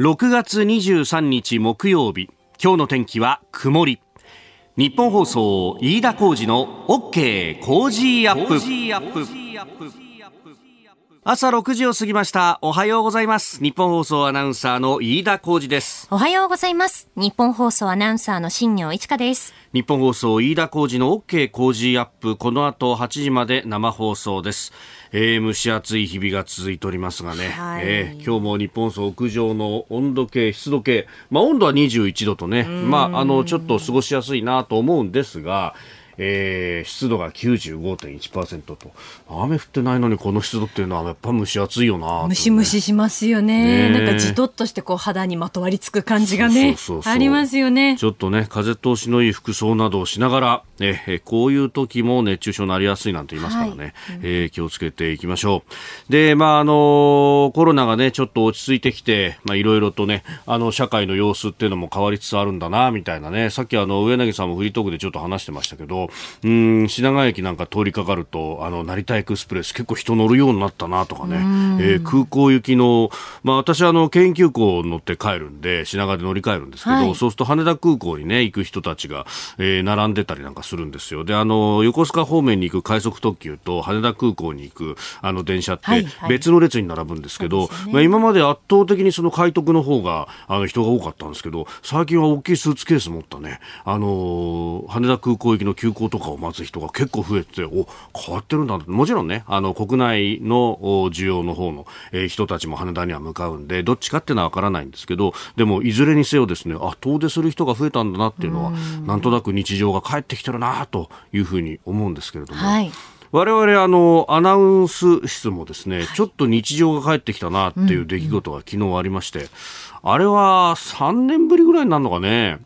6月23日木曜日。今日の天気は曇り。ニッポン放送飯田浩司の OK Cozy up。朝6時を過ぎました。おはようございます。ニッポン放送アナウンサーの飯田浩司です。おはようございます。ニッポン放送アナウンサーの新行市佳です。ニッポン放送飯田浩司の OK Cozy up。この後8時まで生放送です。えー、蒸し暑い日々が続いておりますがね、はい、えー、今日も日本総屋上の温度計、湿度計、まあ、温度は21度とね、まあ、あのちょっと過ごしやすいなと思うんですが、えー、湿度が95.1%と。雨降ってないのにこの湿度っていうのはやっぱ蒸し暑いよな、ね、ムシムシしますよね、ね、なんかじとっとしてこう肌にまとわりつく感じがねありますよね。ちょっとね風通しのいい服装などをしながら、えこういう時も熱中症になりやすいなんて言いますからね、はい、えー、気をつけていきましょう。でまああのコロナがねちょっと落ち着いてきてまあいろいろとねあの社会の様子っていうのも変わりつつあるんだなみたいなね。さっきあの上柳さんもフリートークでちょっと話してましたけどうん品川駅なんか通りかかるとあの成田エクスプレス結構人乗るようになったなとかね、えー、空港行きの、まあ、私あの京急行乗って帰るんで品川で乗り換えるんですけど、はい、そうすると羽田空港にね行く人たちが、えー、並んでたりなんかするんですよ。であの横須賀方面に行く快速特急と羽田空港に行くあの電車って別の列に並ぶんですけど、はいはいね、まあ、今まで圧倒的にその快特の方があの人が多かったんですけど最近は大きいスーツケース持ったね。あの羽田空港行きの急行とかを待つ人が結構増えてお変わってるんだもちろんねあの国内の需要の方の、えー、人たちも羽田には向かうんでどっちかっていうのは分からないんですけどでもいずれにせよですねあ遠出する人が増えたんだなっていうのはなんとなく日常が帰ってきてるなというふうに思うんですけれども。はい。我々あのアナウンス室もですね、ちょっと日常が帰ってきたなっていう出来事が昨日ありまして、あれは3年ぶりぐらいになるのかね。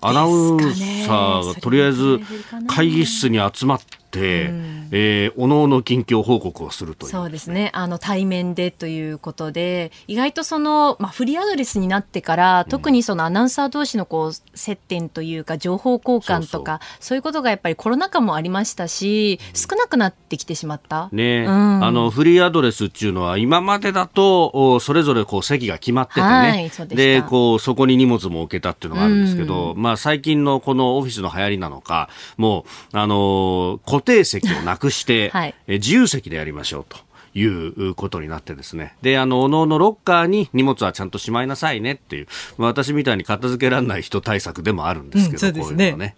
アナウンサーがとりあえず会議室に集まって、うん、えー、おのおの近況報告をするという。そうですね。あの対面でということで意外とその、まあ、フリーアドレスになってから、特にそのアナウンサー同士のこう接点というか情報交換とかそういうことがやっぱりコロナ禍もありましたし少なくなってきてしまった。ね、うん、あのフリーアドレスっていうのは今までだとそれぞれこう席が決まっててね、はい、でこうそこに荷物も置けたっていうのがあるんですけど、うん、まあ、最近のこのオフィスの流行りなのかもうあの固定席をなくして、はい、自由席でやりましょうと。いうことになってですね。で、あの、おのおのロッカーに荷物はちゃんとしまいなさいねっていう、まあ、私みたいに片付けられない人対策でもあるんですけど、うん、そうですね。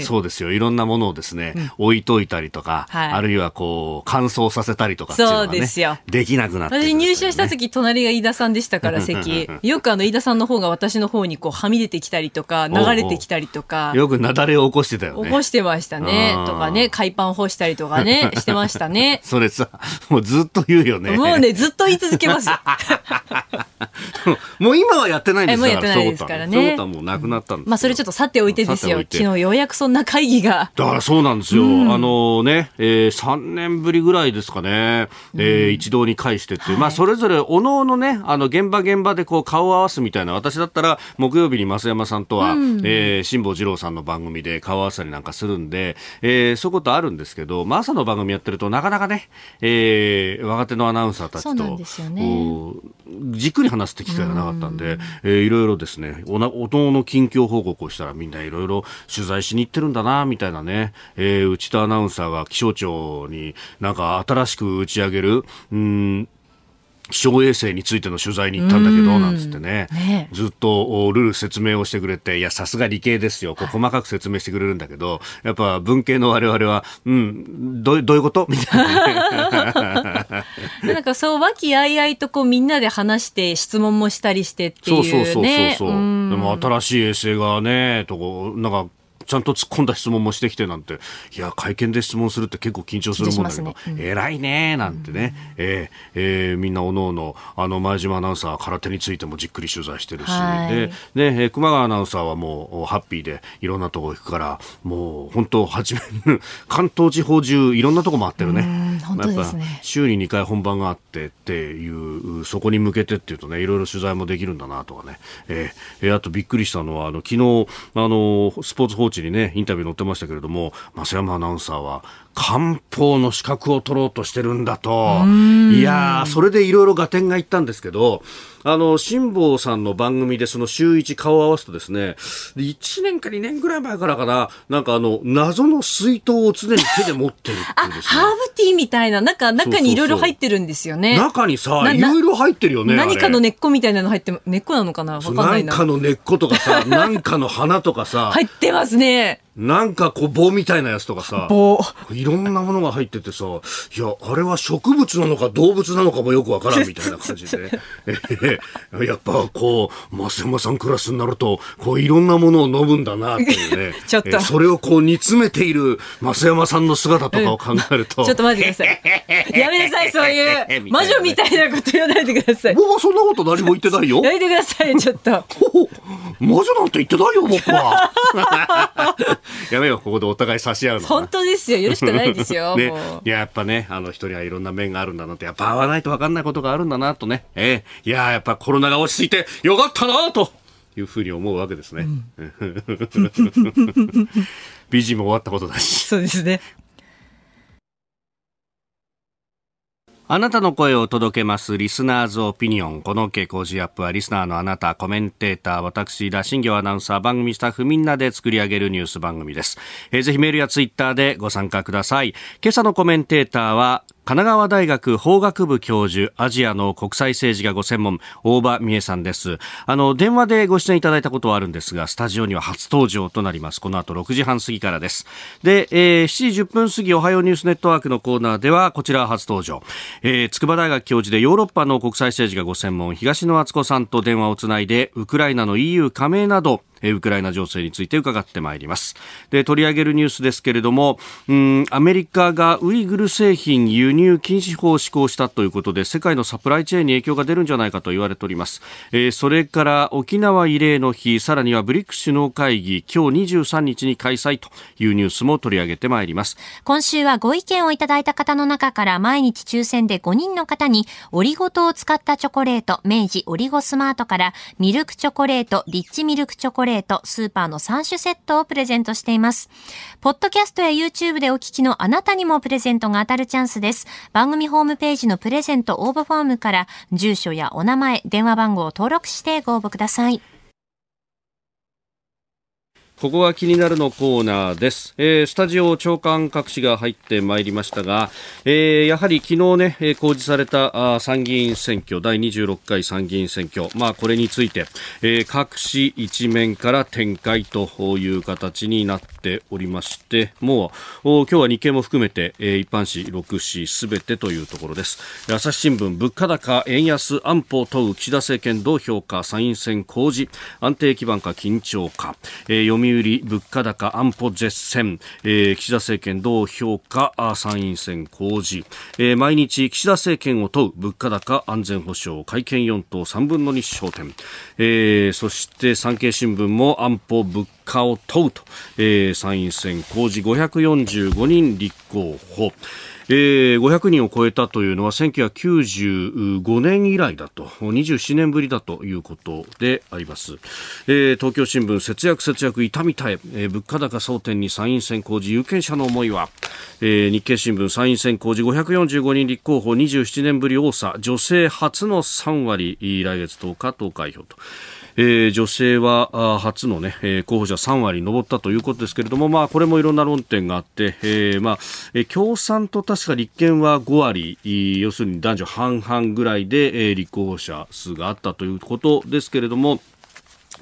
そうですよ。いろんなものをですね、うん、置いといたりとか、はい、あるいはこう、乾燥させたりとかっていうのが、ね、そうですよ。できなくなって、ね、私入社した時、隣が飯田さんでしたから、席。よくあの、飯田さんの方が私の方にこう、はみ出てきたりとか、流れてきたりとか。よく雪崩を起こしてたよね。起こしてましたね。とかね、海パン干したりとかね、してましたね。それさ、もうずっと言うよね。もうね、ずっと言い続けますよ。もう今はやってないんですもうやってないですからね。そういうことはもうなくなったんですまあそれちょっとさておいてですよ。昨日ようやくそんな会議が。だからそうなんですよ。うん、あのね、えー、3年ぶりぐらいですかね、えー、一堂に会してって、はい、まあそれぞれおのおのね、あの現場現場でこう顔を合わすみたいな、私だったら木曜日に増山さんとは、うん、えー、辛坊治郎さんの番組で顔合わせりなんかするんで、えー、そういうことあるんですけど、まあ朝の番組やってるとなかなかね、えー、若手のアナウンサーたちと、ね、じっくり話すって機会がなかったんで、ん。えー、いろいろですね、おな、おの近況報告をしたらみんないろいろ取材しに行ってるんだな、みたいなね、えー、内田アナウンサーが気象庁になんか新しく打ち上げる、うん、気象衛星についての取材に行ったんだけど、なんつってね、ね。ずっとルール説明をしてくれて、いや、さすが理系ですよ、こう細かく説明してくれるんだけど、やっぱ文系の我々は、うん、どどういうこと？みたいな、なんかそう、和気あいあいとこうみんなで話して、質問もしたりしてっていう、ね。そうそうそうそう。でも新しい衛星がね、とこ、なんかちゃんと突っ込んだ質問もしてきてなんて、いや、会見で質問するって結構緊張するもんだけど、ね。うん、偉いねなんてね、うん、えー、えー、みんなおのおの、あの、前島アナウンサーは空手についてもじっくり取材してるし、で、で、熊川アナウンサーはもうハッピーでいろんなとこ行くから、もう本当、初め、関東地方中いろんなとこ回ってるね。本当ですね。週に2回本番があってっていう、そこに向けてっていうとね、いろいろ取材もできるんだなとかね。えー、あとびっくりしたのは、あの、昨日、あの、スポーツ報知にね、インタビュー載ってましたけれども、増山アナウンサーは、漢方の資格を取ろうとしてるんだと。いやそれでいろいろ合点がいったんですけど、あの、辛坊さんの番組でその週一顔を合わすとですね、1年か2年ぐらい前からかな、なんかあの、謎の水筒を常に手で持ってるっていうですね。ハーブティーみたいな、なんか中にいろいろ入ってるんですよね。中にさ、いろいろ入ってるよね。何かの根っこみたいなの入って、根っこなのかな？わかんないな。なんかの根っことかさ、なんかの花とかさ。入ってますね。なんかこう棒みたいなやつとかさ、いろんなものが入っててさ、いや、あれは植物なのか動物なのかもよくわからんみたいな感じで、え ー、やっぱこう、増山さんクラスになると、こういろんなものを飲むんだなっていうね、ちょっと、えー、それをこう煮詰めている増山さんの姿とかを考えると、ちょっと待ってください。やめなさい、そういう魔女みたいなこと言わないでください。僕はそんなこと何も言ってないよ。やめてください、ちょっと。魔女なんて言ってないよ、僕は。やめよう、ここでお互い差し合うの。本当ですよ。よろしくないですよ。ね、いや、やっぱね、あの人にはいろんな面があるんだなって、やっぱ会わないと分かんないことがあるんだなとね。えー、いや、やっぱコロナが落ち着いてよかったなと。いうふうに思うわけですね。うん、美人も終わったことだし。そうですね。あなたの声を届けますリスナーズオピニオン。この傾向時アップはリスナーのあなた、コメンテーター、私、田新業アナウンサー、番組スタッフみんなで作り上げるニュース番組です。えー、ぜひメールやツイッターでご参加ください。今朝のコメンテーターは、神奈川大学法学部教授、アジアの国際政治がご専門、大場美恵さんです。あの、電話でご出演いただいたことはあるんですが、スタジオには初登場となります。この後6時半過ぎからです。で、えー、7時10分過ぎ、おはようニュースネットワークのコーナーでは、こちら初登場。えー、筑波大学教授でヨーロッパの国際政治がご専門、東野敦子さんと電話をつないで、ウクライナの EU 加盟など、ウクライナ情勢について伺ってまいります。で、取り上げるニュースですけれども、うん、アメリカがウイグル製品輸入禁止法を施行したということで、世界のサプライチェーンに影響が出るんじゃないかと言われております。えー、それから沖縄慰霊の日、さらにはブリック首脳会議、今日23日に開催というニュースも取り上げてまいります。今週はご意見をいただいた方の中から毎日抽選で5人の方にオリゴ糖を使ったチョコレート、明治オリゴスマートからミルクチョコレート、リッチミルクチョコレート、レートスーパーの3種セットをプレゼントしています。ポッドキャストや YouTube でお聞きのあなたにもプレゼントが当たるチャンスです。番組ホームページのプレゼント応募フォームから住所やお名前、電話番号を登録してご応募ください。ここが気になるのコーナーです。えー、スタジオ長官各紙が入ってまいりましたが、えー、やはり昨日ね、えー、公示されたあ参議院選挙、第26回参議院選挙、まあこれについて、えー、各紙一面から展開という形になってておりまして、もう、今日は日経も含めて、えー、一般紙6紙すべてというところです。朝日新聞、物価高、円安、安保問う岸田政権どう評価、参院選公示、安定基盤か緊張か、えー、読売物価高安保絶戦、えー、岸田政権どう評価参院選公示、えー、毎日岸田政権を問う物価高安全保障会見4党3分の2焦点、えー、そして産経新聞も安保物価を問うと、えー、参院選公示545人立候補。えー、500人を超えたというのは1995年以来だと。27年ぶりだということであります、えー、東京新聞節約節約痛みたえ。えー、物価高争点に参院選公示有権者の思いは、えー、日経新聞参院選公示545人立候補27年ぶり多さ。女性初の3割来月10日投開票と。えー、女性は初の、ね、候補者3割に上ったということですけれども、まあ、これもいろんな論点があって、えーまあ、共産と確か立憲は5割、要するに男女半々ぐらいで、えー、立候補者数があったということですけれども、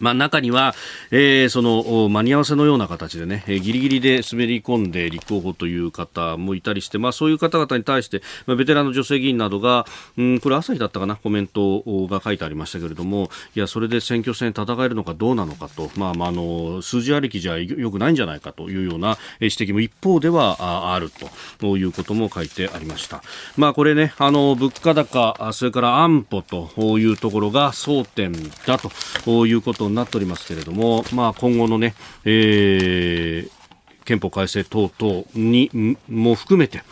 まあ、中には、えー、その間に合わせのような形でね、えー、ギリギリで滑り込んで立候補という方もいたりして、まあ、そういう方々に対して、まあ、ベテランの女性議員などが、うん、これ朝日だったかな、コメントが書いてありましたけれども、いや、それで選挙戦戦えるのかどうなのかと、まあ、まあ、あの、数字ありきじゃよくないんじゃないかというような指摘も一方ではあるということも書いてありました。まあ、これね、あの、物価高、それから安保というところが争点だということになっておりますけれども、まあ、今後のね、えー、憲法改正等々にも含めて、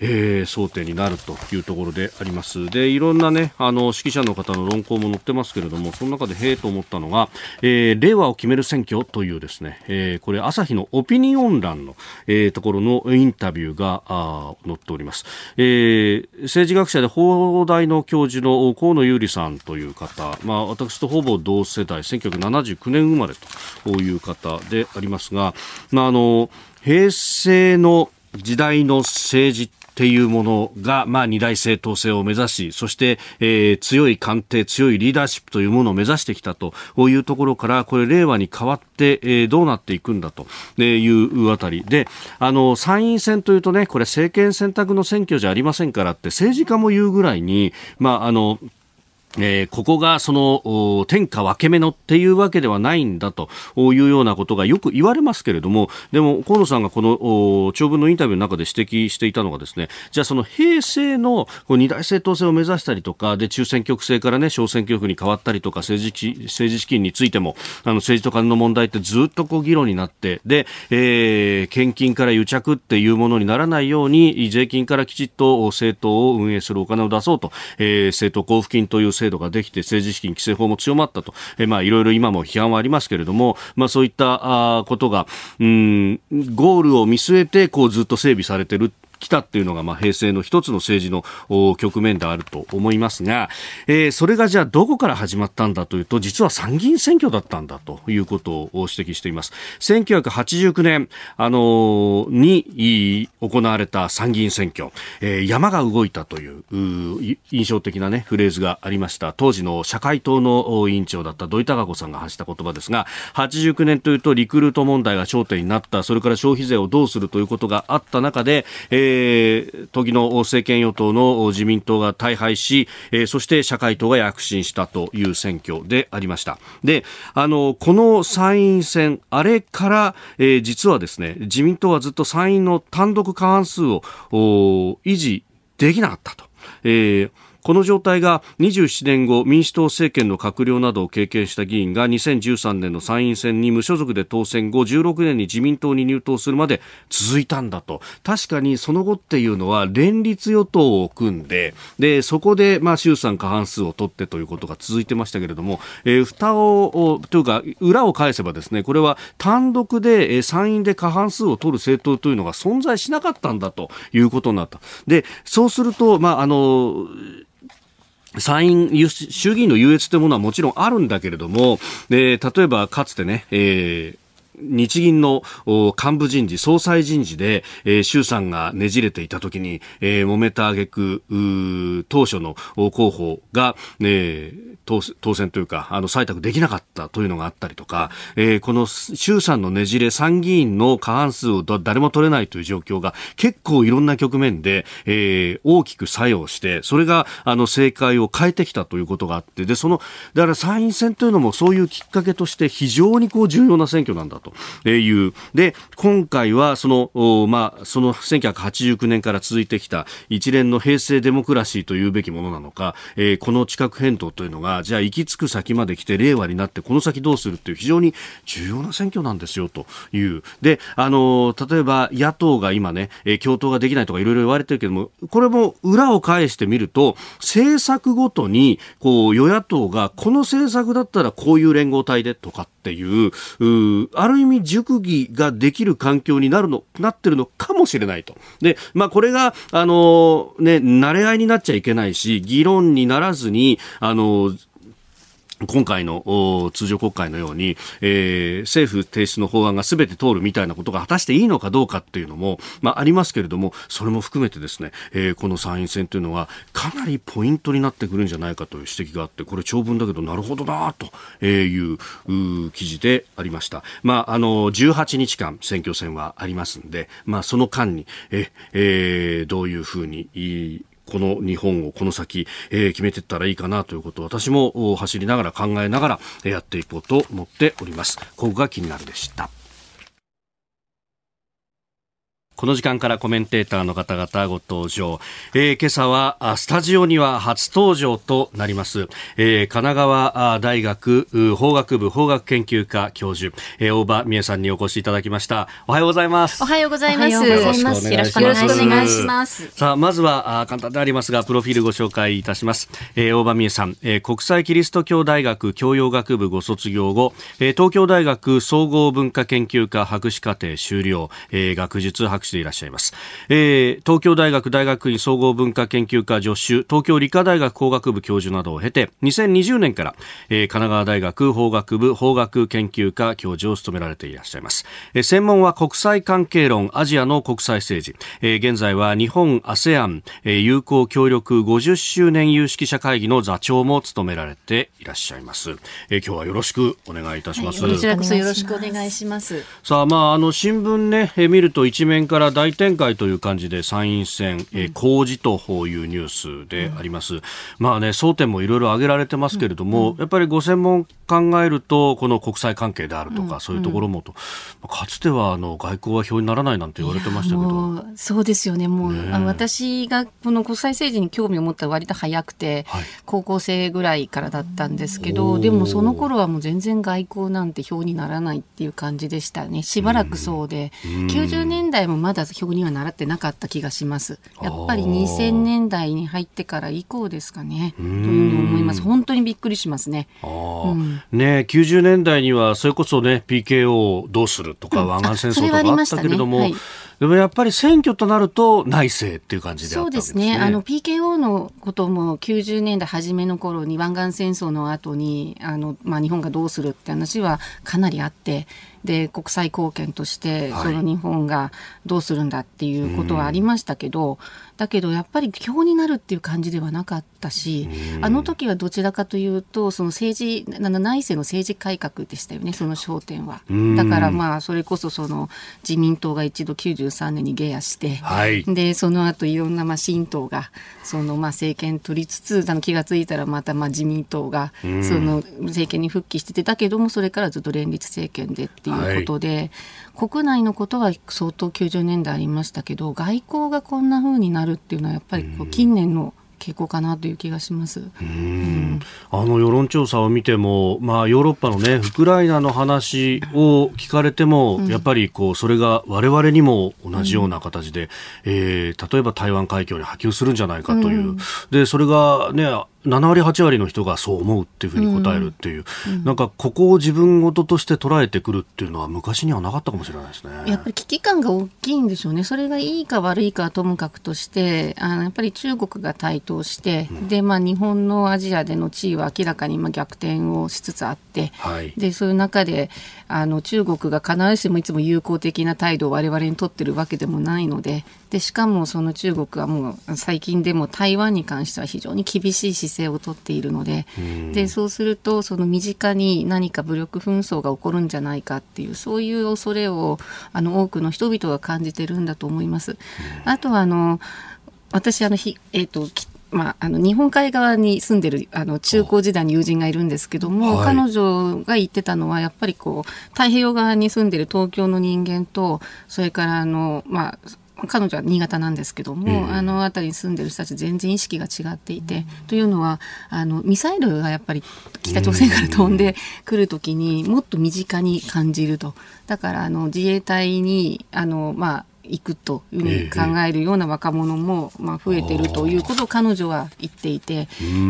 えー、争点になるというところであります。で、いろんなね、あの、指揮者の方の論考も載ってますけれども、その中で、へえと思ったのが、えー、令和を決める選挙というですね、えー、これ、朝日のオピニオン欄の、えー、ところのインタビューが、あ載っております。えー、政治学者で法大の教授の河野優里さんという方、まあ、私とほぼ同世代、1979年生まれという方でありますが、まあ、あの、平成の時代の政治っていうものが、まあ、二大政党制を目指し、そして、えー、強い官邸、強いリーダーシップというものを目指してきたというところから、これ、令和に変わって、えー、どうなっていくんだというあたり。で、あの、参院選というとね、これ政権選択の選挙じゃありませんからって、政治家も言うぐらいに、まあ、あの、えー、ここがその天下分け目のっていうわけではないんだというようなことがよく言われますけれどもでも河野さんがこの長文のインタビューの中で指摘していたのがですねじゃあその平成の二大政党制を目指したりとかで中選挙区制からね小選挙区に変わったりとか政治政治資金についてもあの政治と金の問題ってずっとこう議論になってで、えー、献金から癒着っていうものにならないように税金からきちっと政党を運営するお金を出そうと、えー、政党交付金という制制度ができて政治資金規正法も強まったと、えまあいろいろ今も批判はありますけれども、まあそういったあことが、うん、ゴールを見据えてこうずっと整備されてる来たっていうのが、まあ、平成の一つの政治の局面であると思いますが、えー、それがじゃあどこから始まったんだというと、実は参議院選挙だったんだということを指摘しています。1989年、あのー、に行われた参議院選挙、えー、山が動いたという印象的なね、フレーズがありました。当時の社会党の委員長だった土井孝子さんが発した言葉ですが、89年というとリクルート問題が焦点になった、それから消費税をどうするということがあった中で、えーえー、時の政権与党の自民党が大敗し、えー、そして社会党が躍進したという選挙でありました。で、あの、この参院選、あれから、えー、実はですね、自民党はずっと参院の単独過半数を維持できなかったと。えーこの状態が27年後民主党政権の閣僚などを経験した議員が2013年の参院選に無所属で当選後16年に自民党に入党するまで続いたんだと確かにその後っていうのは連立与党を組んででそこでまあ衆参過半数を取ってということが続いてましたけれども、えー、蓋をというか裏を返せばですねこれは単独で参院で過半数を取る政党というのが存在しなかったんだということになった。でそうすると、まああの参院、衆議院の優越というものはもちろんあるんだけれども、例えばかつてね、えー日銀の幹部人事、総裁人事で、えー、衆参がねじれていたときに、えー、揉めた挙句、当初の候補が、えー、当選というか、あの、採択できなかったというのがあったりとか、えー、この衆参のねじれ、参議院の過半数を誰も取れないという状況が結構いろんな局面で、えー、大きく作用して、それが、あの、政界を変えてきたということがあって、で、その、だから参院選というのもそういうきっかけとして非常にこう重要な選挙なんだという。で、今回はその、まあ、その1989年から続いてきた一連の平成デモクラシーというべきものなのか、えー、この地殻変動というのが、じゃあ行き着く先まで来て令和になってこの先どうするっていう非常に重要な選挙なんですよという。で、あの、例えば野党が今ね、え、共闘ができないとかいろいろ言われてるけども、これも裏を返してみると、政策ごとに、こう、与野党がこの政策だったらこういう連合体でとかっていう、うある意味熟議ができる環境になるの、なってるのかもしれないと。で、まあこれが、あの、ね、慣れ合いになっちゃいけないし、議論にならずに、あの、今回の通常国会のように、えー、政府提出の法案がすべて通るみたいなことが果たしていいのかどうかっていうのも、まあ、ありますけれども、それも含めてですね、えー、この参院選というのはかなりポイントになってくるんじゃないかという指摘があって、これ長文だけどなるほどなという記事でありました。まあ、あの、18日間選挙戦はありますんで、まあ、その間に、え、えー、どういうふうに、この日本をこの先、えー、決めていったらいいかなということを私も走りながら考えながらやっていこうと思っております。ここが気になるでした。この時間からコメンテーターの方々ご登場。えー、今朝はスタジオには初登場となります。えー、神奈川大学法学部法学研究科教授、えー、大場美恵さんにお越しいただきました。おはようございます。おはようございます。よろしくお願いします。お願いします。さあ、まずはあ簡単でありますが、プロフィールご紹介いたします。えー、大場美恵さん、えー、国際キリスト教大学教養学部ご卒業後、えー、東京大学総合文化研究科博士課程修了、えー、学術博士でいらっしゃいます。えー、東京大学大学院総合文化研究科助手、東京理科大学工学部教授などを経て、2020年から、えー、神奈川大学法学部法学研究科教授を務められていらっしゃいます。えー、専門は国際関係論、アジアの国際政治。えー、現在は日本 ASEAN、えー、友好協力50周年有識者会議の座長も務められていらっしゃいます。えー、今日はよろしくお願いいたします。はい、こちらこそよろしくお願いします。さあ、まあ、あの、新聞ね、えー、見ると一面から大展開という感じで参院選、えー、公示というニュースであります。うん、まあね、争点もいろいろ挙げられてますけれども、うん、やっぱりご専門考えると、この国際関係であるとか、そういうところもと、かつてはあの外交は表にならないなんて言われてましたけど。そうですよね。もう、ね、あの私がこの国際政治に興味を持ったら割と早くて、はい、高校生ぐらいからだったんですけど、でもその頃はもう全然外交なんて表にならないっていう感じでしたね。しばらくそうで、90年代もまだ表には習ってなかった気がします。やっぱり2000年代に入ってから以降ですかね。というふうに思います。本当にびっくりしますね。うんね、90年代にはそれこそね PKO どうするとか、湾岸戦争とかあったけれども、でもやっぱり選挙となると内政っていう感じで、ね、そうですね。あの PKO のことも90年代初めの頃に湾岸戦争の後にあのまあ日本がどうするって話はかなりあって。で国際貢献としてその日本がどうするんだっていうことはありましたけど、はい、だけどやっぱり表になるっていう感じではなかったし、あの時はどちらかというとその政治内政の政治改革でしたよねその焦点は。だからまあそれこそその自民党が一度93年に下野して、はい、でその後いろんなまあ新党がそのまあ政権取りつつあの気が付いたらまたまあ自民党がその政権に復帰しててだけどもそれからずっと連立政権でっていういうことで、はい、国内のことは相当90年代ありましたけど外交がこんなふうになるっていうのはやっぱりこう近年の傾向かなという気がします。うん、あの世論調査を見ても、まあヨーロッパのねウクライナの話を聞かれても、うん、やっぱりこうそれが我々にも同じような形で、うん、えー、例えば台湾海峡に波及するんじゃないかという、でそれがね7割、8割の人がそう思うっていうふうに答えるっていう、うん、なんかここを自分事として捉えてくるっていうのは昔にはなかったかもしれないですね。やっぱり危機感が大きいんでしょうね。それがいいか悪いかはともかくとして、あのやっぱり中国が台頭して、うん、で、まあ日本のアジアでの地位は明らかに今逆転をしつつあって、はい、で、そういう中で、あの中国が必ずしもいつも友好的な態度を我々にとってるわけでもないので、で、しかもその中国はもう最近でも台湾に関しては非常に厳しい姿勢をとっているので、で、そうするとその身近に何か武力紛争が起こるんじゃないかっていう、そういう恐れをあの多くの人々が感じてるんだと思います。あとはあの、私あのひ、えっ、ー、と、まあ、あの日本海側に住んでるあの中高時代に友人がいるんですけども、はい、彼女が言ってたのはやっぱりこう太平洋側に住んでる東京の人間とそれからあの、まあ、彼女は新潟なんですけども、えー、あの辺りに住んでる人たち全然意識が違っていて、うん、というのはあのミサイルがやっぱり北朝鮮から飛んでくるときにもっと身近に感じると。だからあの自衛隊にあの、まあ、行くという考えるような若者も、まあ、増えてるということを彼女は言っていて、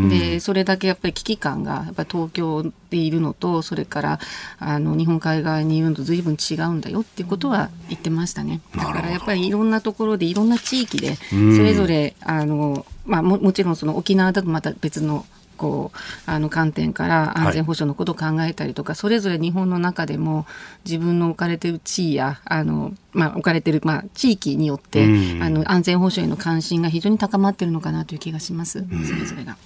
で、それだけやっぱり危機感が、やっぱり東京でいるのと、それから、あの、日本海側にいるのと随分違うんだよっていうことは言ってましたね。だからやっぱりいろんなところで、いろんな地域で、それぞれ、あの、まあも、もちろんその沖縄だとまた別のこうあの観点から安全保障のことを考えたりとか、はい、それぞれ日本の中でも自分の置かれている地位やあの、まあ、置かれている、まあ、地域によって、あの安全保障への関心が非常に高まっているのかなという気がします、それぞれが。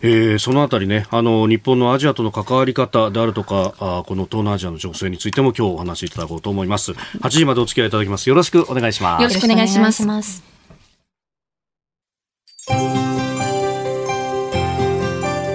えー、そのあたりねあの日本のアジアとの関わり方であるとかあこの東南アジアの情勢についても今日お話しいただこうと思います。8時までお付き合いいただきます。よろしくお願いします。よろしくお願いします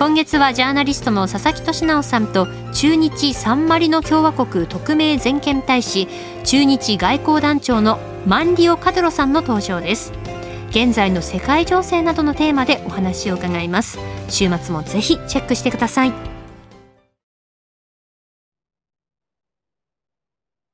今月はジャーナリストの佐々木俊尚さんと駐日サンマリノ共和国特命全権大使駐日外交団長のマンリオ・カデロさんの登場です。現在の世界情勢などのテーマでお話を伺います。週末もぜひチェックしてください。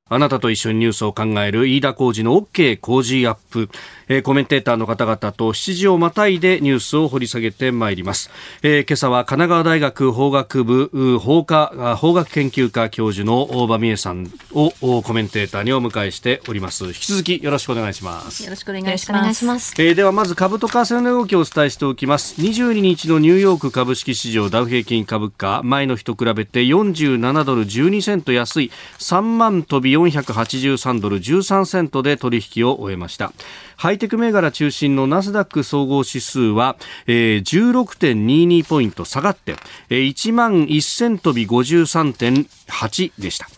あなたと一緒にニュースを考える飯田浩二の OK 工事アップ。えー、コメンテーターの方々と7時をまたいでニュースを掘り下げてまいります、えー、今朝は神奈川大学法学部法科法学研究科教授の大場美恵さんをコメンテーターにお迎えしております。引き続きよろしくお願いします。よろしくお願いします。えー、ではまず株と為替の動きをお伝えしておきます。22日のニューヨーク株式市場ダウ平均株価前の日と比べて47ドル12セント安い。3万飛び483ドル13セントで取引を終えましたハイテク銘柄中心のナスダック総合指数は、えー、16.22ポイント下がって、えー、1万1000飛び53.8でした。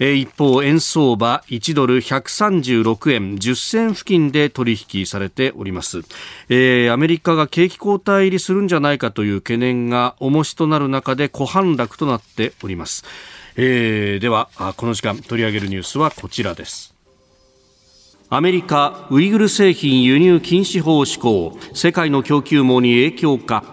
えー、一方、円相場1ドル136円10銭付近で取引されております。えー、アメリカが景気後退入りするんじゃないかという懸念が重しとなる中で小反落となっております。えー、では、この時間取り上げるニュースはこちらです。アメリカウイグル製品輸入禁止法施行。世界の供給網に影響か。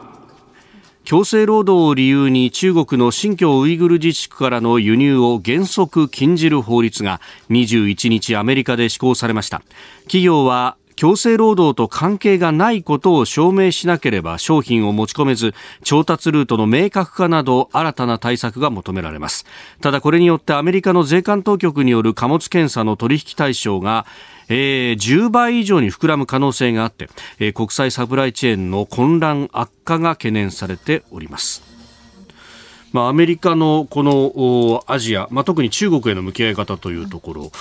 強制労働を理由に中国の新疆ウイグル自治区からの輸入を原則禁じる法律が21日アメリカで施行されました。企業は強制労働と関係がないことを証明しなければ商品を持ち込めず調達ルートの明確化など新たな対策が求められますただこれによってアメリカの税関当局による貨物検査の取引対象がえー、10倍以上に膨らむ可能性があって、えー、国際サプライチェーンの混乱悪化が懸念されております。まあ、アメリカのこのアジア、まあ、特に中国への向き合い方というところ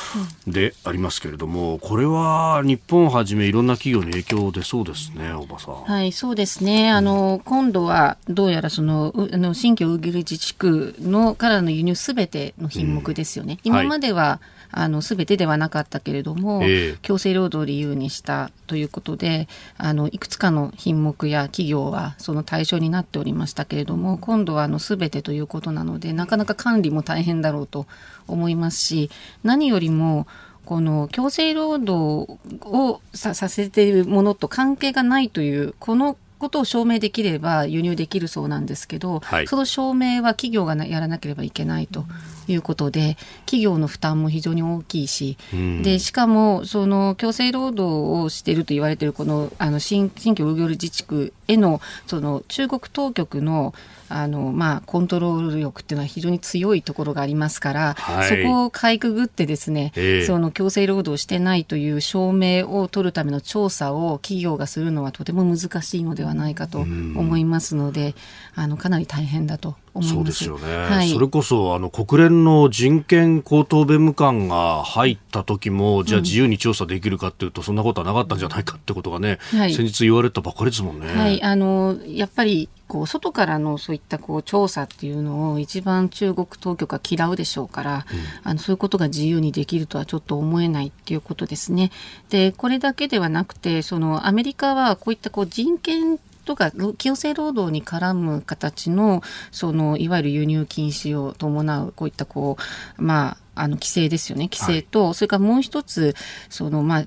でありますけれども、これは日本をはじめいろんな企業に影響出そうですね、大場さん。はい、そうですね。あの、今度はどうやらその、あの新疆ウイグル自治区のからの輸入すべての品目ですよね。うん、今までは、はいあの全てではなかったけれども、えー、強制労働を理由にしたということであのいくつかの品目や企業はその対象になっておりましたけれども今度はあの全てということなのでなかなか管理も大変だろうと思いますし何よりもこの強制労働をさせているものと関係がないというこのことを証明できれば輸入できるそうなんですけど、はい、その証明は企業がやらなければいけないということで、企業の負担も非常に大きいし、うん、でしかもその強制労働をしていると言われているこのあの新新疆ウイグル自治区へのその中国当局のあの、まあ、コントロール力っていうのは非常に強いところがありますから、はい、そこをかいくぐってですね、えー、その強制労働してないという証明を取るための調査を企業がするのはとても難しいのではないかと思いますので、あのかなり大変だとそうですよね、はい、それこそあの国連の人権高等弁務官が入った時もじゃあ自由に調査できるかっていうと、そんなことはなかったんじゃないかってことがね、はい、先日言われたばかりですもんね。はい、あのやっぱりこう外からのそういったこう調査っていうのを一番中国当局は嫌うでしょうから、うん、あのそういうことが自由にできるとはちょっと思えないっていうことですね。でこれだけではなくてそのアメリカはこういったこう人権とか強制労働に絡む形のそのいわゆる輸入禁止を伴うこういったこうまああの規制ですよね。規制と、はい、それからもう一つそのまあ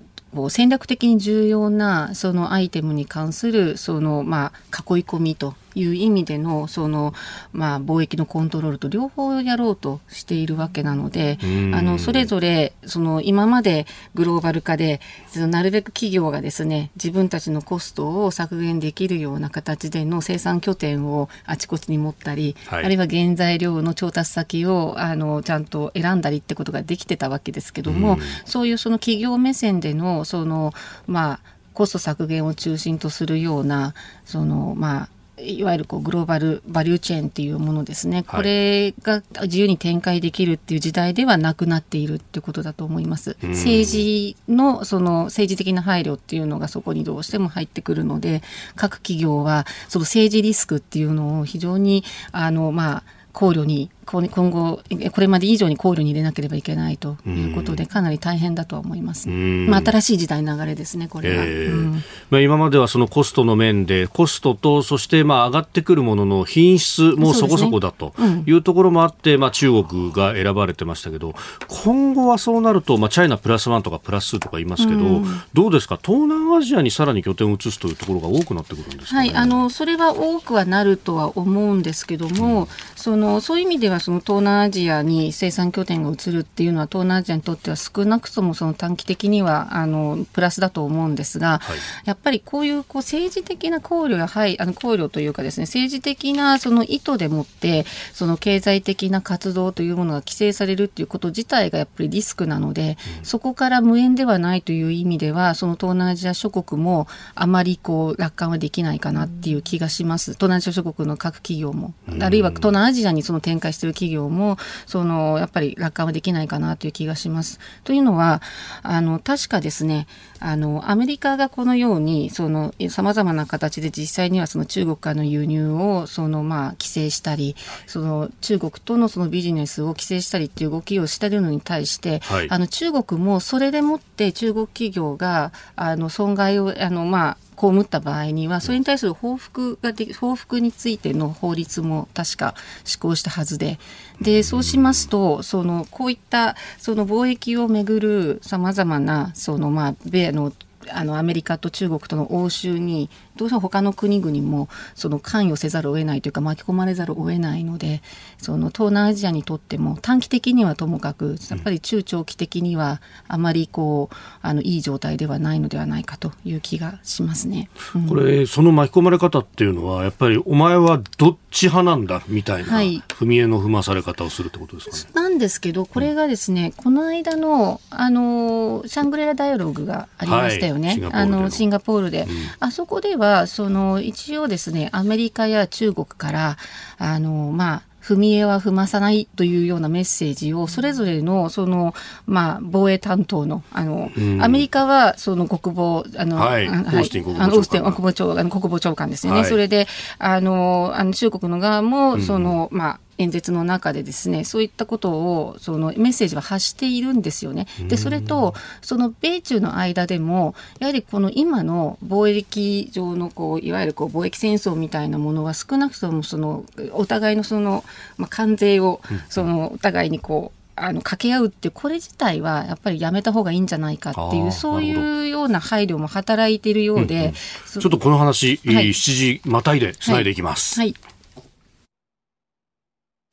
戦略的に重要なそのアイテムに関するそのまあ囲い込みという意味でのその、まあ、貿易のコントロールと両方やろうとしているわけなのであのそれぞれその今までグローバル化でそのなるべく企業がですね自分たちのコストを削減できるような形での生産拠点をあちこちに持ったり、はい、あるいは原材料の調達先をあのちゃんと選んだりってことができてたわけですけどもそういうその企業目線でのそのまあコスト削減を中心とするようなそのまあいわゆるこうグローバルバリューチェーンっていうものですね、これが自由に展開できるっていう時代ではなくなっているっていうことだと思います。政治のその政治的な配慮っていうのがそこにどうしても入ってくるので、各企業はその政治リスクっていうのを非常にあのまあ考慮に今後これまで以上に考慮に入れなければいけないということで、かなり大変だとは思います、まあ、新しい時代の流れですね、これは、えーうん、まあ、今まではそのコストの面で、コストと、そしてまあ上がってくるものの品質もそこそこだというところもあって、まあ、中国が選ばれてましたけど、今後はそうなると、まあ、チャイナプラスワンとかプラス2とか言いますけど、うん、どうですか、東南アジアにさらに拠点を移すというところが多くなってくるんですか、ね、はい、あのそれは多くはなるとは思うんですけども、うん、そのそういう意味では、その東南アジアに生産拠点が移るっていうのは東南アジアにとっては少なくともその短期的にはあのプラスだと思うんですが、はい、やっぱりこういうこう政治的な考慮や、はい、あの考慮というかですね政治的なその意図でもってその経済的な活動というものが規制されるっていうこと自体がやっぱりリスクなので、うん、そこから無縁ではないという意味ではその東南アジア諸国もあまりこう楽観はできないかなっていう気がします。東南アジア諸国の各企業も、うん、あるいは東南アジアにその展開している企業もそのやっぱり楽観はできないかなという気がします。というのはあの確かですねあのアメリカがこのようにその様々な形で実際にはその中国からの輸入をそのまあ規制したりその中国とのそのビジネスを規制したりっていう動きをしているのに対して、はい、あの中国もそれでもって中国企業があの損害をあのまあ被った場合には、それに対する報復がで報復についての法律も確か施行したはずで、で、そうしますと、その、こういった、その貿易をめぐる様々な、その、まあ、米の、あのアメリカと中国との応酬にどうしても他の国々もその関与せざるを得ないというか巻き込まれざるを得ないのでその東南アジアにとっても短期的にはともかくやっぱり中長期的にはあまりこうあのいい状態ではないのではないかという気がしますね、うん、これその巻き込まれ方っていうのはやっぱりお前はどっち派なんだみたいな、はい、踏み絵の踏まされ方をするってことですかね。なんですけどこれがですね、うん、この間のあのシャングレラダイアログがありましたよね、はい、あのシンガポールで、うん、あそこでははその一応ですねアメリカや中国からあのまあ踏み絵は踏まさないというようなメッセージをそれぞれのその、まあ、防衛担当のあの、うん、アメリカはその国防あの、はい、はい、オースティン国防長官。国防長官ですよね、はい、それであのあの中国の側もその、うん、まあ演説の中でですねそういったことをそのメッセージは発しているんですよね。でそれとその米中の間でもやはりこの今の貿易上のこういわゆるこう貿易戦争みたいなものは少なくともそのお互いのその、まあ、関税をそのお互いにこうあの掛け合うってこれ自体はやっぱりやめた方がいいんじゃないかっていうそういうような配慮も働いているようで、うんうん、ちょっとこの話、はい、7時またいでつないでいきます。はい、はい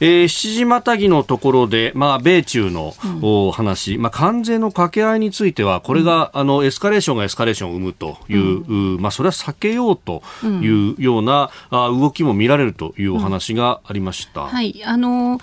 えー、七時またぎのところで、まあ、米中の、うん、話、まあ、関税の掛け合いについては、これが、うん、あのエスカレーションがエスカレーションを生むという、うん、まあ、それは避けようというような、うん、あ動きも見られるというお話がありました。はい。あの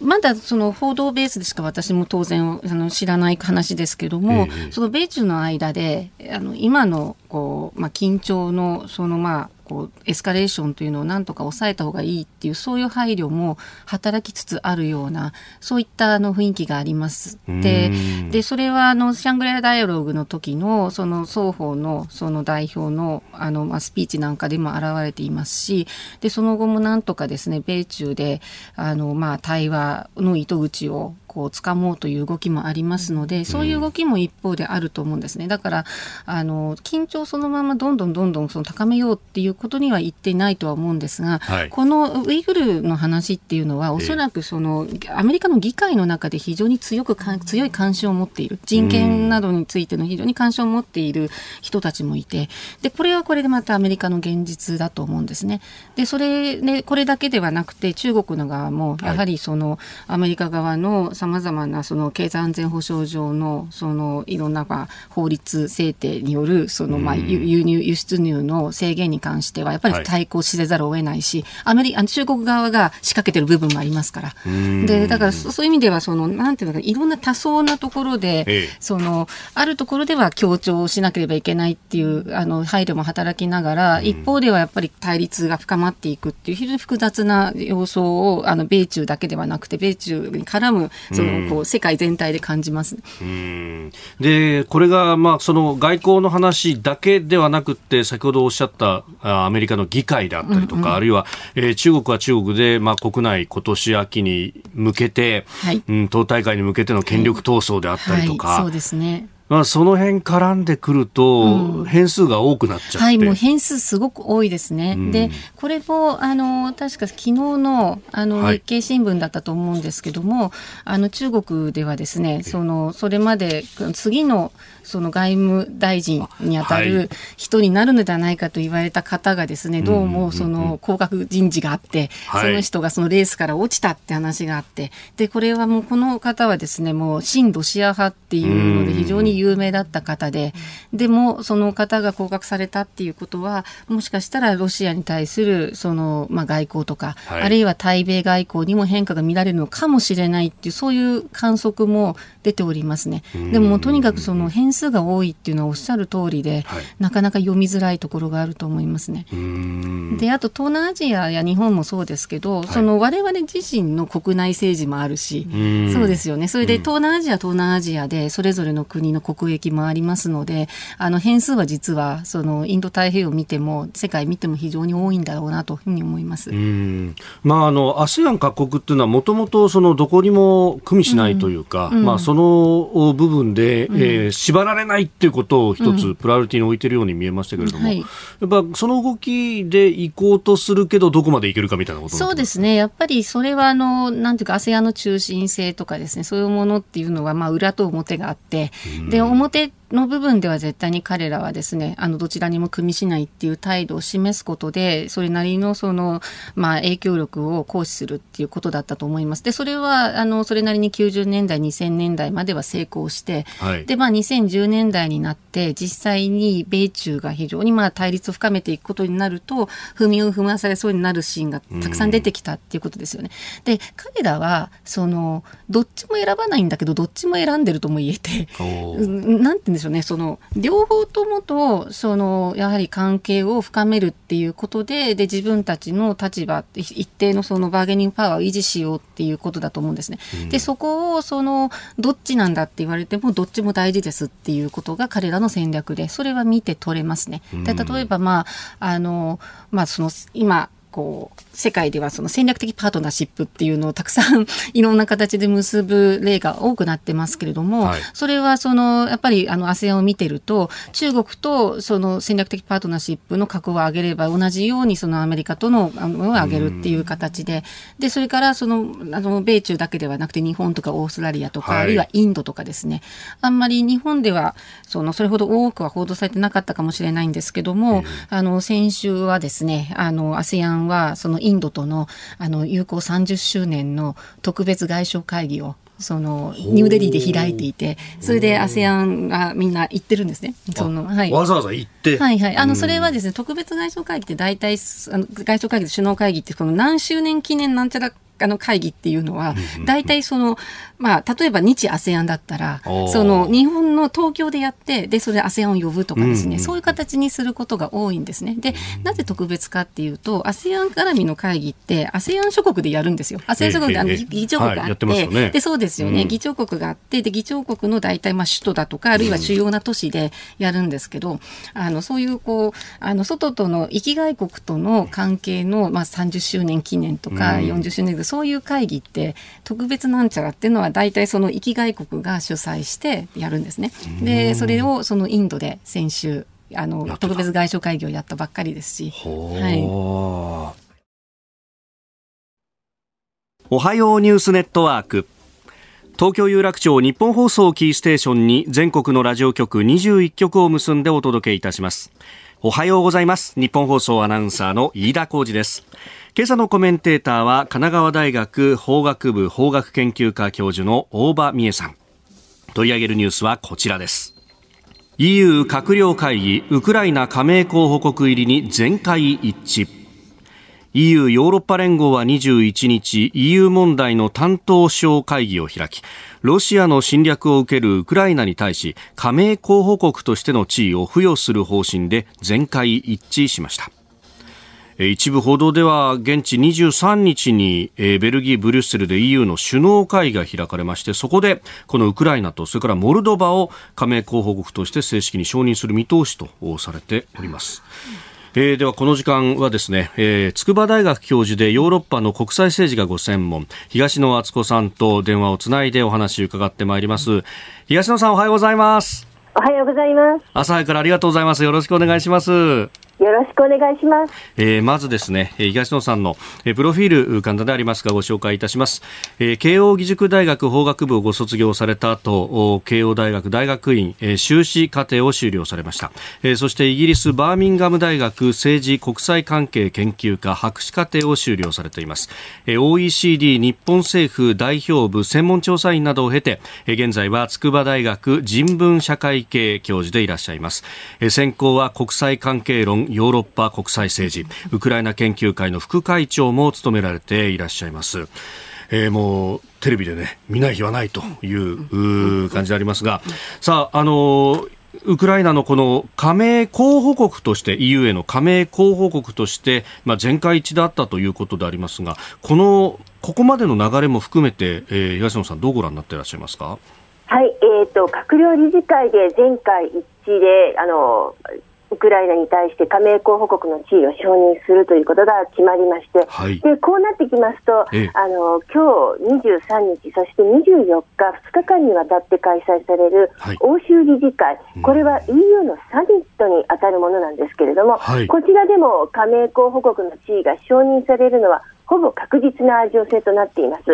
まだその報道ベースでしか私も当然あの知らない話ですけども、え。その米中の間であの今のこう、まあ、緊張のそのまあこうエスカレーションというのをなんとか抑えた方がいいっていうそういう配慮も働きつつあるようなそういったあの雰囲気があります。ででそれはあのシャングレラダイアログの時のその双方のその代表のあの、まあ、スピーチなんかでも表れていますしでその後もなんとかですね米中であの、まあ、対話の糸口をこう掴もうという動きもありますので、そういう動きも一方であると思うんですね。だから、あの、緊張そのままどんどんどんどんその高めようっていうことには言っていないとは思うんですが、はい、このウイグルの話っていうのは、おそらくその、アメリカの議会の中で非常に強く強い関心を持っている。人権などについての非常に関心を持っている人たちもいて、で、これはこれでまたアメリカの現実だと思うんですね。で、それで、これだけではなくて、中国の側も、やはりその、アメリカ側のさまざまなその経済安全保障上のそのいろんな法律制定によるそのまあ輸入輸出入の制限に関しては、やっぱり対抗しざるを得ないし、アメリカ、中国側が仕掛けてる部分もありますから。で、だからそういう意味では、その、なんていうのか、いろんな多層なところで、ええ、その、あるところでは強調しなければいけないっていう、あの、配慮も働きながら、一方ではやっぱり対立が深まっていくっていう、非常に複雑な様相を、あの、米中だけではなくて、米中に絡む、その、こう、世界全体で感じます。で、これが、まあ、その外交の話だけではなくて、先ほどおっしゃったアメリカの議会であったりとか、うんうん、あるいは、えー、中国は中国で、まあ、国内今年秋に向けて、はい、うん、党大会に向けての権力闘争であったりとか、はいはい、そうですね。まあ、その辺絡んでくると、変数が多くなっちゃって、うん、はい、もう変数すごく多いですね。うん、で、これも、あの、確か昨日の、あの、日経新聞だったと思うんですけども、はい、あの、中国ではですね、その、それまで、次の、その外務大臣にあたる人になるのではないかと言われた方がですね、どうもその降格人事があって、その人がそのレースから落ちたって話があって、で、これはもうこの方はですね、もう親ロシア派っていうので非常に有名だった方で、でもその方が降格されたっていうことは、もしかしたらロシアに対するその、まあ、外交とか、あるいは対米外交にも変化が見られるのかもしれないっていう、そういう観測も出ておりますね。でもとにかくその変数が多いっていうのはおっしゃる通りで、はい、なかなか読みづらいところがあると思いますね。であと東南アジアや日本もそうですけど、はい、その我々自身の国内政治もあるしそうですよね。それで東南アジア東南アジアでそれぞれの国の国益もありますのであの変数は実はそのインド太平洋を見ても世界見ても非常に多いんだろうなというふうに思います。まああの ASEAN 各国っていうのはもともとそのどこにも組みしないというか、うん。うん、まあその部分で、うん、えー、縛られないっていうことを一つプライオリティに置いてるように見えましたけれども、うんはい、やっぱその動きで行こうとするけどどこまでいけるかみたいなことそうですね。やっぱりそれはあのなんていうか ASEAN の中心性とかですねそういうものっていうのはまあ裏と表があって、で表の部分では絶対に彼らはですね、あの、どちらにも組みしないっていう態度を示すことで、それなりのその、まあ、影響力を行使するっていうことだったと思います。で、それは、あの、それなりに90年代、2000年代までは成功して、はい、で、まあ、2010年代になって、実際に米中が非常にまあ、対立を深めていくことになると、踏みを踏まされそうになるシーンがたくさん出てきたっていうことですよね。で、彼らは、その、どっちも選ばないんだけど、どっちも選んでるとも言えて、なんて言うんでしょうね、その、両方ともと、その、やはり関係を深めるっていうことで、で、自分たちの立場、一定のそのバーゲニングパワーを維持しようっていうことだと思うんですね。うん、で、そこを、その、どっちなんだって言われても、どっちも大事ですっていうことが彼らの戦略で、それは見て取れますね。で、例えば、まあ、あの、まあ、その、今、こう、世界ではその戦略的パートナーシップっていうのをたくさんいろんな形で結ぶ例が多くなってますけれども、はい、それはその、やっぱりあの ASEAN を見てると、中国とその戦略的パートナーシップの格を上げれば同じようにそのアメリカとのあのを上げるっていう形で、で、それからその、あの、米中だけではなくて日本とかオーストラリアとか、はい、あるいはインドとかですね、あんまり日本では、その、それほど多くは報道されてなかったかもしれないんですけども、あの、先週はですね、あの、ASEAN はそのインドとのあの友好30周年の特別外相会議をそのニューデリーで開いていて、それで ASEAN がみんな行ってるんですね。そのはい、わざわざ行って？はいはい。あの、それはですね、特別外相会議って大体、あの外相会議、首脳会議って、この何周年記念なんちゃらあの会議っていうのは、大体その、まあ、例えば日 ASEAN だったら、その日本の東京でやって、で、それで ASEAN を呼ぶとかですね、そういう形にすることが多いんですね。で、なぜ特別かっていうと、ASEAN 絡みの会議って、ASEAN 諸国でやるんですよ。ASEAN 諸国であの議長国があって、で、そうですよね、議長国があって、で、議長国の大体、まあ、首都だとか、あるいは主要な都市でやるんですけど、あの、そういう、こう、あの、外との、域外国との関係の、まあ、30周年記念とか、40周年で、そういう会議って、特別なんちゃらっていうのは、大体その域外国が主催してやるんですね。で、それをそのインドで先週、あの、特別外相会議をやったばっかりですし。はい。おはようニュースネットワーク。東京有楽町日本放送キーステーションに全国のラジオ局21局を結んでお届けいたします。おはようございます。日本放送アナウンサーの飯田浩二です。今朝のコメンテーターは神奈川大学法学部法学研究科教授の大場美恵さん。取り上げるニュースはこちらです。EU 閣僚会議ウクライナ加盟候補国入りに全会一致 EU ヨーロッパ連合は21日 EU 問題の担当首相会議を開きロシアの侵略を受けるウクライナに対し加盟候補国としての地位を付与する方針で全会一致しました一部報道では現地23日にベルギー・ブリュッセルで EU の首脳会議が開かれましてそこでこのウクライナとそれからモルドバを加盟候補国として正式に承認する見通しとされております。えー、ではこの時間はですね、えー、筑波大学教授でヨーロッパの国際政治がご専門東野敦子さんと電話をつないでお話を伺ってまいります。東野さんおはようございます。おはようございます。朝早からありがとうございます。よろしくお願いしますよろしくお願いします。えー、まずですね、東野さんの、えー、プロフィール簡単でありますがご紹介いたします。えー、慶応義塾大学法学部をご卒業された後、慶応大学大学院、えー、修士課程を修了されました。えー、そしてイギリスバーミンガム大学政治国際関係研究科博士課程を修了されています。えー、OECD 日本政府代表部専門調査員などを経て、えー、現在は筑波大学人文社会系教授でいらっしゃいます。えー、専攻は国際関係論ヨーロッパ国際政治ウクライナ研究会の副会長も務められていらっしゃいます。えー、もうテレビでね見ない日はないという感じでありますがさああのウクライナのこの加盟候補国として EU への加盟候補国として、まあ、全会一致だったということでありますがこのここまでの流れも含めて、えー、東野さんどうご覧になっていらっしゃいますか？はい、えーと、閣僚理事会で全会一致であのウクライナに対して加盟候補国の地位を承認するということが決まりまして、はい、でこうなってきますと、あの今日23日、そして24日、2日間にわたって開催される欧州理事会、はい、これは EU のサミットに当たるものなんですけれども、はい、こちらでも加盟候補国の地位が承認されるのはほぼ確実な情勢となっています。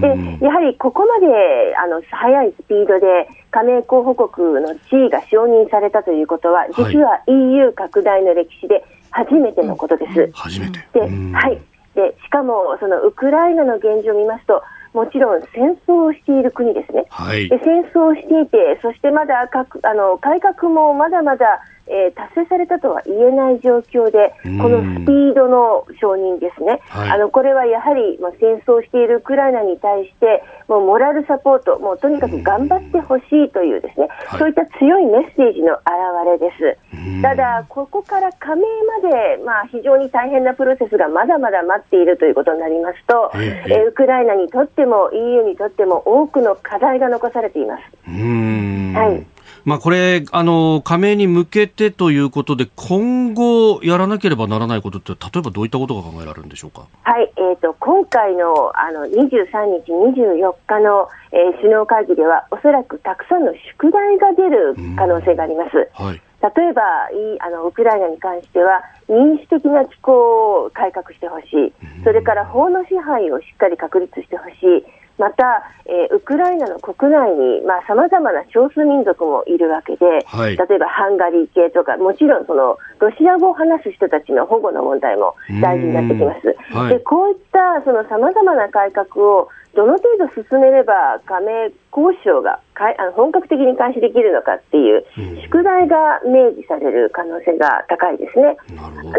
でやはりここまであの速いスピードで加盟候補国の地位が承認されたということは、実は EU 拡大の歴史で初めてのことです。初めて。ではい。でしかもそのウクライナの現状を見ますと、もちろん戦争をしている国ですね、はい、で戦争をしていて、そしてまだかあの改革もまだまだえー、達成されたとは言えない状況で、このスピードの承認ですね、はい、あのこれはやはり、まあ、戦争しているウクライナに対して、もうモラルサポート、もうとにかく頑張ってほしいというですね、そういった強いメッセージの表れです。ただ、ここから加盟まで、まあ、非常に大変なプロセスがまだまだ待っているということになりますと、えー、ウクライナにとっても EU にとっても多くの課題が残されています。はいまあ、これあの、加盟に向けてということで、今後やらなければならないことって、例えばどういったことが考えられるんでしょうか、はいえーと、今回のあの23日、24日の、えー、首脳会議では、おそらくたくさんの宿題が出る可能性があります。はい。例えばいあのウクライナに関しては民主的な機構を改革してほしい、それから法の支配をしっかり確立してほしい、また、えー、ウクライナの国内にさまざ、まな少数民族もいるわけで、はい、例えばハンガリー系とか、もちろんそのロシア語を話す人たちの保護の問題も大事になってきます。はい、でこういったさまざまな改革をどの程度進めれば加盟交渉がかあの本格的に開始できるのかっていう宿題が明示される可能性が高いですね。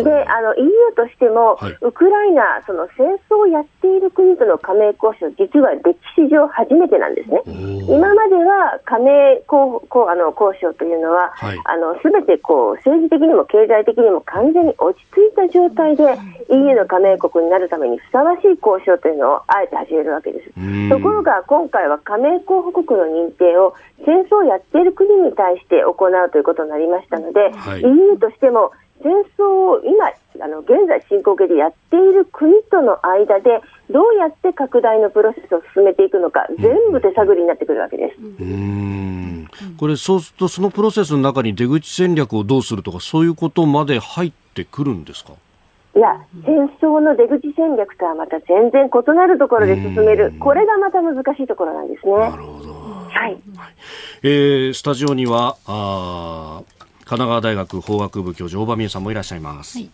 であの EU としても、はい、ウクライナ、その戦争をやっている国との加盟交渉、実は歴史上初めてなんですね。今までは加盟交あの交渉というのは、す、べ、てこう政治的にも経済的にも完全に落ち着いた状態で EU の加盟国になるためにふさわしい交渉というのをあえて始めるわけです。ところが今回は加盟候補国の認定を戦争をやっている国に対して行うということになりましたので、はい、EU としても戦争を今、あの現在進行形でやっている国との間でどうやって拡大のプロセスを進めていくのか、全部手探りになってくるわけです。うん。これそうするとそのプロセスの中に出口戦略をどうするとかそういうことまで入ってくるんですか？いや、戦争の出口戦略とはまた全然異なるところで進める、これがまた難しいところなんですね。なるほど。はい。えー、スタジオには、あ神奈川大学法学部教授、大場美恵さんもいらっしゃいます。はい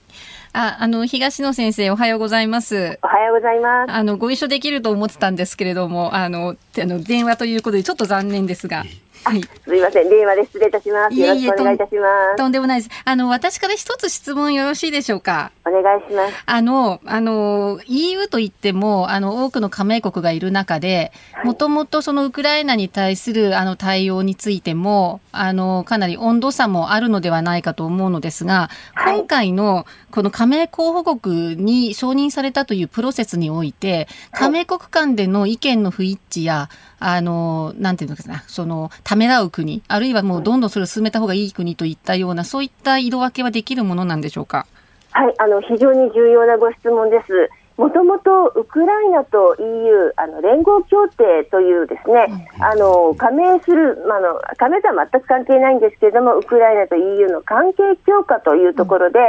あ、あの、東野先生、おはようございます。おはようございます。あの、ご一緒できると思ってたんですけれども、あの、あの電話ということで、ちょっと残念ですが。はい、すいません、電話で失礼いたします。よろしくお願いいたします。とんでもないです。あの、私から一つ質問よろしいでしょうか？お願いします。あの、あの、EU といっても、あの、多くの加盟国がいる中で、もともとそのウクライナに対するあの対応についても、あの、かなり温度差もあるのではないかと思うのですが、はい、今回のこの加盟候補国に承認されたというプロセスにおいて、加盟国間での意見の不一致や、あの、なんていうのかな、その、ためらう国、あるいはもうどんどんそれを進めた方がいい国といったような、そういった色分けはできるものなんでしょうか？はい、あの、非常に重要なご質問です。もともとウクライナと EU あの連合協定というですね、あの加盟する、まあの加盟とは全く関係ないんですけれどもウクライナと EU の関係強化というところで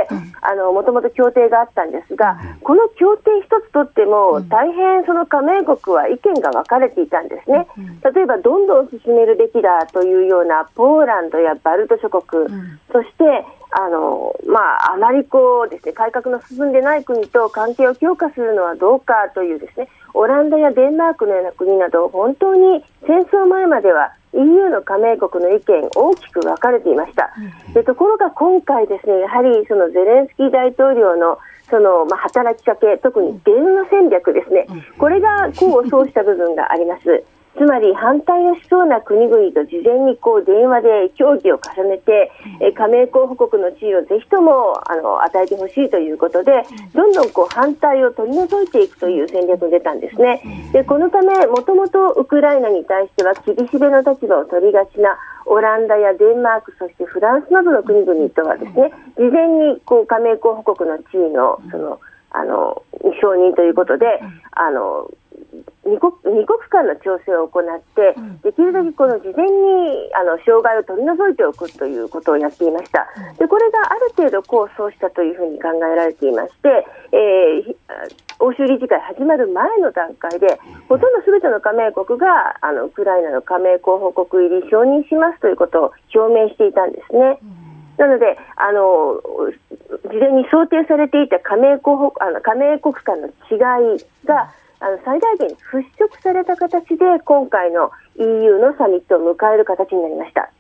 もともと協定があったんですがこの協定一つとっても大変その加盟国は意見が分かれていたんですね。例えばどんどん進めるべきだというようなポーランドやバルト諸国そしてあのまあ、あまりこうですね改革の進んでない国と関係を強化するのはどうかというですねオランダやデンマークのような国など本当に戦争前までは EU の加盟国の意見大きく分かれていました。でところが今回ですねやはりそのゼレンスキー大統領のそのまあ、働きかけ、特に電話戦略ですね、これが功を奏した部分があります。つまり反対をしそうな国々と事前にこう電話で協議を重ねて、え加盟候補国の地位をぜひともあの与えてほしいということで、どんどんこう反対を取り除いていくという戦略に出たんですね。でこのため、もともとウクライナに対しては厳しめの立場を取りがちなオランダやデンマーク、そしてフランスなどの国々とはですね、事前にこう加盟候補国の地位のそのあの承認ということで、あの二国 ,2 国間の調整を行って、できるだけこの事前にあの障害を取り除いておくということをやっていました。でこれがある程度功を奏したというふうに考えられていまして、えー、欧州理事会始まる前の段階で、ほとんどすべての加盟国があのウクライナの加盟候補国入り承認しますということを表明していたんですね。なのであの、事前に想定されていた加盟候補あの加盟国間の違いが、あの最大限払拭された形で今回の EU のサミットを迎える形になりました。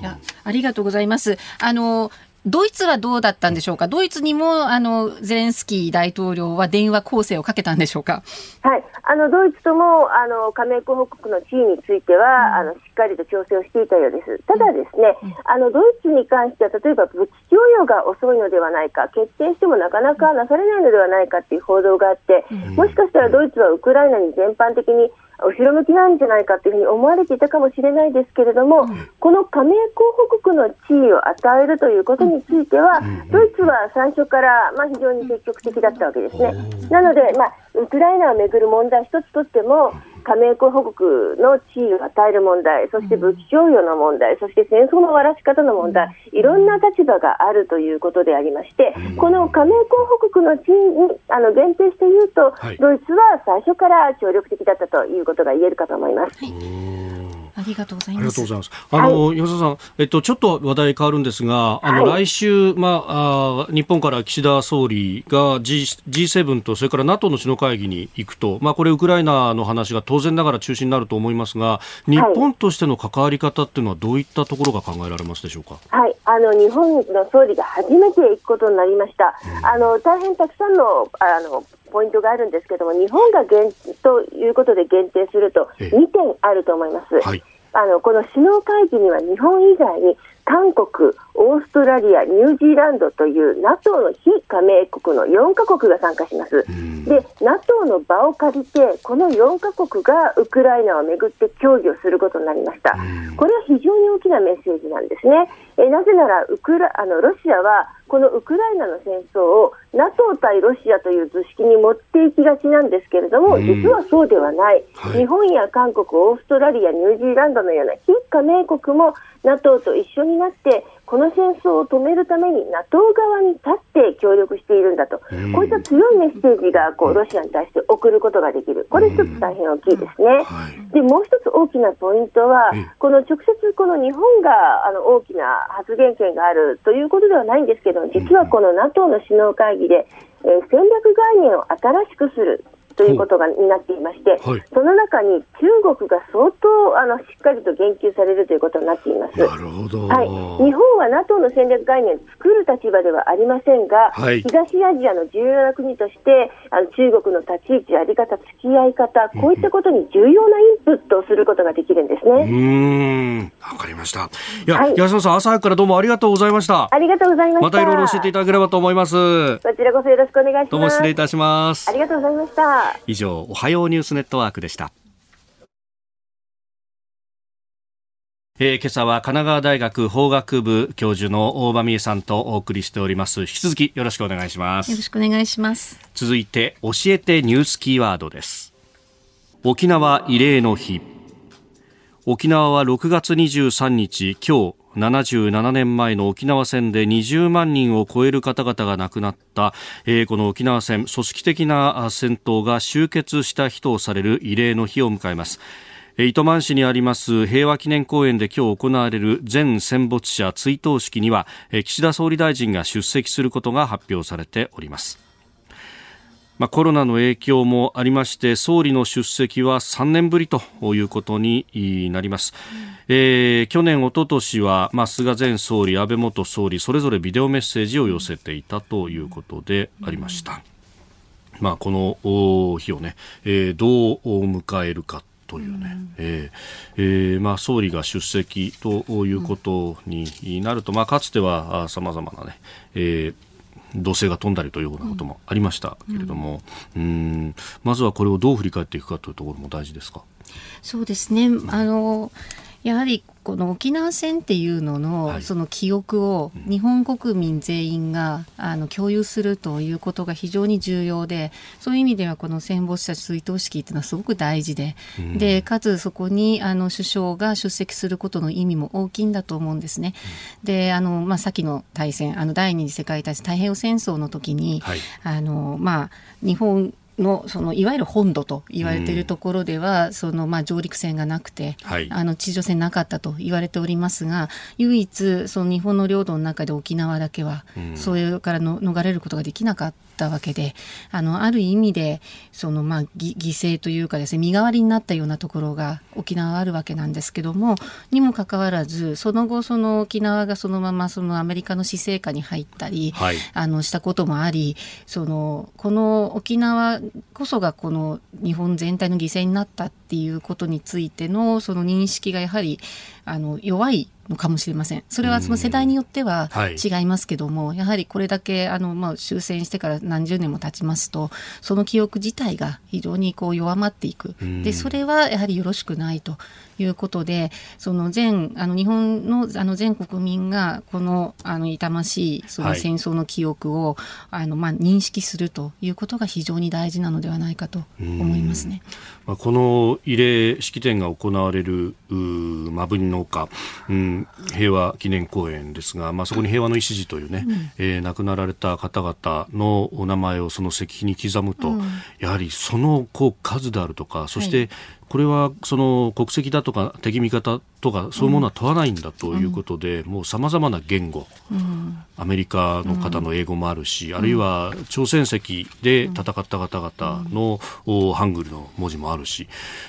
いやありがとうございます。あのドイツはどうだったんでしょうか、ドイツにもあのゼレンスキー大統領は電話攻勢をかけたんでしょうか？はい、あのドイツともあの加盟候補国の地位については、うん、あのしっかりと調整をしていたようです。ただですね、うん、あのドイツに関しては例えば武器供与が遅いのではないか、決定してもなかなかなされないのではないかという報道があって、うん、もしかしたらドイツはウクライナに全般的に後ろ向きなんじゃないかというふうに思われていたかもしれないですけれども、うん、この加盟候補国の地位を与えるということについては、うん、ドイツは最初から、まあ、非常に積極的だったわけですね。なので、まあ、ウクライナをめぐる問題一つとっても、加盟候補国の地位を与える問題、そして武器供与の問題、そして戦争の終わらし方の問題、いろんな立場があるということでありまして、この加盟候補国の地位にあの限定して言うと、ドイツは最初から協力的だったということが言えるかと思います。ありがとうございます。あの、はい、吉田さん、えっと、ちょっと話題変わるんですが、あの、はい、来週、まあ、あ日本から岸田総理が G、G7 と、それから NATO の首脳会議に行くと、まあ、これ、ウクライナの話が当然ながら中心になると思いますが、日本としての関わり方っていうのは、どういったところが考えられますでしょうか？はい、あの、日本の総理が初めて行くことになりました。うん、あの、大変たくさんの、あの、ポイントがあるんですけども、日本が限ということで限定すると、2点あると思います。はい、あのこの首脳会議には日本以外に韓国、オーストラリア、ニュージーランドという NATO の非加盟国の4カ国が参加します。で、NATO の場を借りて、この4カ国がウクライナをめぐって協議をすることになりました。これは非常に大きなメッセージなんですね。えなぜならウクラあの、ロシアはこのウクライナの戦争を NATO 対ロシアという図式に持っていきがちなんですけれども、実はそうではない、はい、日本や韓国、オーストラリア、ニュージーランドのような非加盟国も NATO と一緒になってこの戦争を止めるために NATO 側に立って協力しているんだと、こういった強いメッセージがこうロシアに対して送ることができる、これ一つ大変大きいですね。でもう一つ大きなポイントは、この直接この日本があの大きな発言権があるということではないんですけど、実はこの NATO の首脳会議で、えー、戦略概念を新しくするということがになっていまして、はい、その中に中国が相当あのしっかりと言及されるということになっています。なるほど。はい、日本は NATO の戦略概念を作る立場ではありませんが、はい、東アジアの重要な国としてあの中国の立ち位置、やり方、付き合い方、こういったことに重要なインプットをすることができるんですね。うん、わかりました。いや、はい、安野さん、朝早くからどうもありがとうございました。ありがとうございました。またいろいろ教えていただければと思います。こちらこそよろしくお願いします。どうも失礼いたします。ありがとうございました。以上、おはようニュースネットワークでした。えー、今朝は神奈川大学法学部教授の大場美恵さんとお送りしております。引き続きよろしくお願いします。よろしくお願いします。続いて教えてニュースキーワードです。沖縄慰霊の日。沖縄は6月23日今日77年前の沖縄戦で20万人を超える方々が亡くなった、えー、この沖縄戦組織的な戦闘が終結した日とされる慰霊の日を迎えます。糸満市にあります平和記念公園で今日行われる全戦没者追悼式には岸田総理大臣が出席することが発表されております。まあ、コロナの影響もありまして総理の出席は3年ぶりということになります、うん、えー、去年、おととしは、まあ、菅前総理、安倍元総理それぞれビデオメッセージを寄せていたということでありました、うん、まあ、この日をね、えー、どう迎えるかというね、うん、えー、えー、まあ、総理が出席ということになると、まあ、かつてはさまざまなね、えー同性が飛んだりというようなこともありましたけれども、うん、うん。まずはこれをどう振り返っていくかというところも大事ですか？そうですね。あのやはりこの沖縄戦っていうのの、はい、その記憶を日本国民全員があの共有するということが非常に重要でそういう意味ではこの戦没者追悼式っていうのはすごく大事でうん、でかつそこにあの首相が出席することの意味も大きいんだと思うんですね。うん、であの、まあ、先の大戦あの第二次世界大戦太平洋戦争の時に、はい、あのまあ、日本のそのいわゆる本土と言われているところでは、うん、そのまあ上陸船がなくて、はい、あの地上戦なかったと言われておりますが唯一その日本の領土の中で沖縄だけは、うん、それからの逃れることができなかったわけであのある意味でそのまあ犠牲というかですね身代わりになったようなところが沖縄はあるわけなんですけどもにもかかわらずその後その沖縄がそのままそのアメリカの施政下に入ったり、はい、あのしたこともありそのこの沖縄こそがこの日本全体の犠牲になったっていうことについてのその認識がやはりあの弱いのかもしれません。それはその世代によっては違いますけども、はい、やはりこれだけあの、まあ、終戦してから何十年も経ちますとその記憶自体が非常にこう弱まっていく。でそれはやはりよろしくないということでその全あの日本のあの全国民がこのあの痛ましいその戦争の記憶を、はい、あのまあ、認識するということが非常に大事なのではないかと思いますね。まあ、この慰霊式典が行われる摩文農家、うん、平和記念公園ですが、まあ、そこに平和の礎というね、うん、えー、亡くなられた方々のお名前をその石碑に刻むと、うん、やはりそのこう数であるとかそして、これはその国籍だとか敵味方とかそういうものは問わないんだということで、うん、もうさまざまな言語、うん、アメリカの方の英語もあるし、うん、あるいは朝鮮石で戦った方々の、ハングルの文字もあるし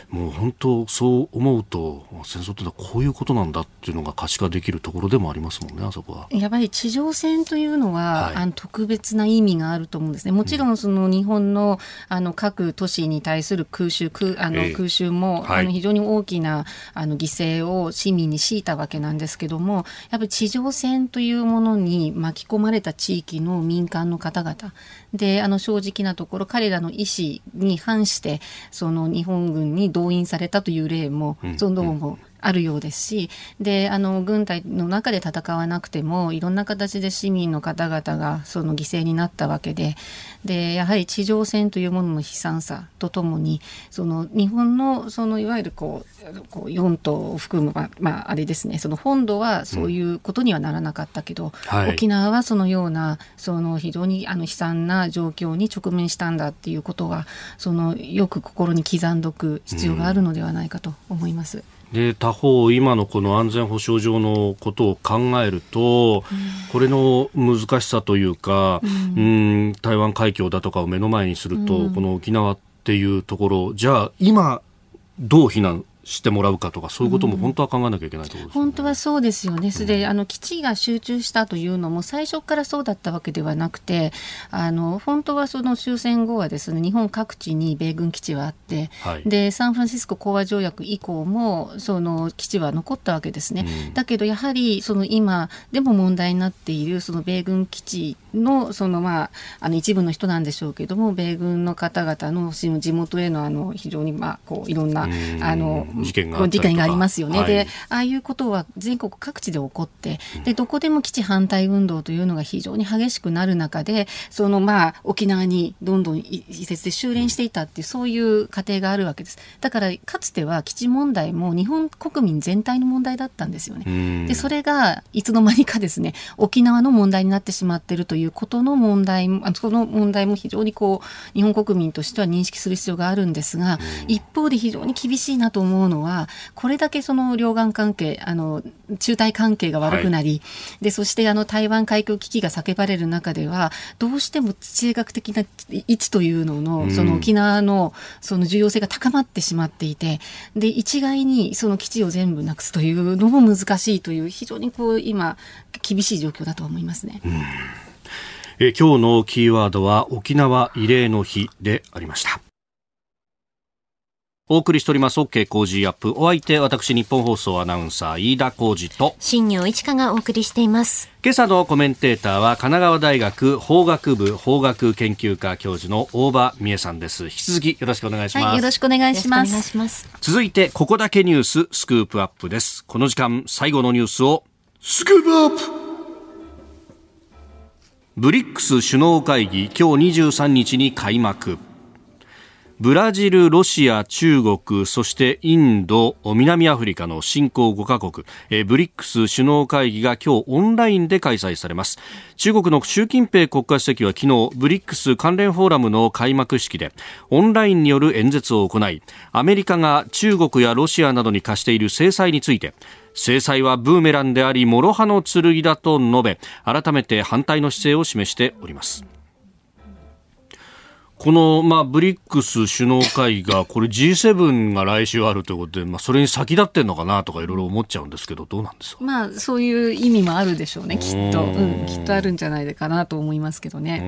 もう本当そう思うと戦争ってのはこういうことなんだっていうのが可視化できるところでもありますもんねあそこは。やっぱり地上戦というのは、はい、あの特別な意味があると思うんですね。もちろんその日本のあの各都市に対する空襲空あの空襲も、はい、あの非常に大きなあの犠牲を市民に強いたわけなんですけどもやっぱり地上戦というものに巻き込まれた地域の民間の方々であの正直なところ彼らの意思に反してその日本軍に動員されたという例も、うん、そのどうもあるようですしであの軍隊の中で戦わなくてもいろんな形で市民の方々がその犠牲になったわけででやはり地上戦というものの悲惨さとともにその日本のそのいわゆるこうこう4島を含む、まあ、まあ、あれですねその本土はそういうことにはならなかったけど、うんはい、沖縄はそのようなその非常にあの悲惨な状況に直面したんだっていうことはそのよく心に刻んどく必要があるのではないかと思います。うんで他方、今のこの安全保障上のことを考えると、うん、これの難しさというか、うん、うん台湾海峡だとかを目の前にすると、うん、この沖縄ってっていうところ、じゃあ今、どう避難してもらうかとかそういうことも本当は考えなきゃいけないところです、ねうん、本当はそうですよね。で、あの基地が集中したというのも最初からそうだったわけではなくて、あの本当はその終戦後はですね日本各地に米軍基地はあって、はい、でサンフランシスコ講和条約以降もその基地は残ったわけですね。うん、だけどやはりその今でも問題になっているその米軍基地のそのまああの一部の人なんでしょうけども米軍の方々の地元へのあの非常にまあこういろんなあの事件が事件がありますよね、はい、でああいうことは全国各地で起こってでどこでも基地反対運動というのが非常に激しくなる中でそのまあ沖縄にどんどん移設で修練していたっていうそういう過程があるわけです。だからかつては基地問題も日本国民全体の問題だったんですよね。でそれがいつの間にかですね沖縄の問題になってしまっているということの問題もその問題も非常にこう日本国民としては認識する必要があるんですが一方で非常に厳しいなと思うのはこれだけその両岸関係、あの、中台関係が悪くなり、はい、で、そしてあの台湾海峡危機が叫ばれる中では、どうしても地政学的な位置というのの、その沖縄のその重要性が高まってしまっていて、で、一概にその基地を全部なくすというのも難しいという、非常にこう、今、厳しい状況だと思いますね。え今日のキーワードは沖縄慰霊の日でありました。お送りしております OK 工事アップ。お相手、私、日本放送アナウンサー、飯田浩二と、新業一華がお送りしています。今朝のコメンテーターは、神奈川大学法学部法学研究科教授の大場美恵さんです。引き続きよろしくお願いします。はい、よろしくお願いします。ます続いて、ここだけニュース、スクープアップです。この時間、最後のニュースを、スクープアップ BRICS 首脳会議、今日23日に開幕。ブラジル、ロシア、中国、そしてインド、南アフリカの新興5カ国、 BRICS 首脳会議が今日オンラインで開催されます。中国の習近平国家主席は昨日、 BRICS 関連フォーラムの開幕式でオンラインによる演説を行い、アメリカが中国やロシアなどに課している制裁について、制裁はブーメランであり、諸刃の剣だと述べ、改めて反対の姿勢を示しております。この、まあ、ブリックス首脳会が、これ G7 が来週あるということで、まあ、それに先立ってんのかなとかいろいろ思っちゃうんですけど、どうなんですか？まあ、そういう意味もあるでしょうね、きっと。うん、きっとあるんじゃないかなと思いますけどね。う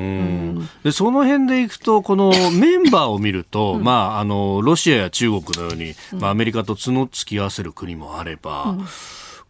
ん、で、その辺でいくと、このメンバーを見ると、うん、まあ、あの、ロシアや中国のように、まあ、アメリカと角突き合わせる国もあれば、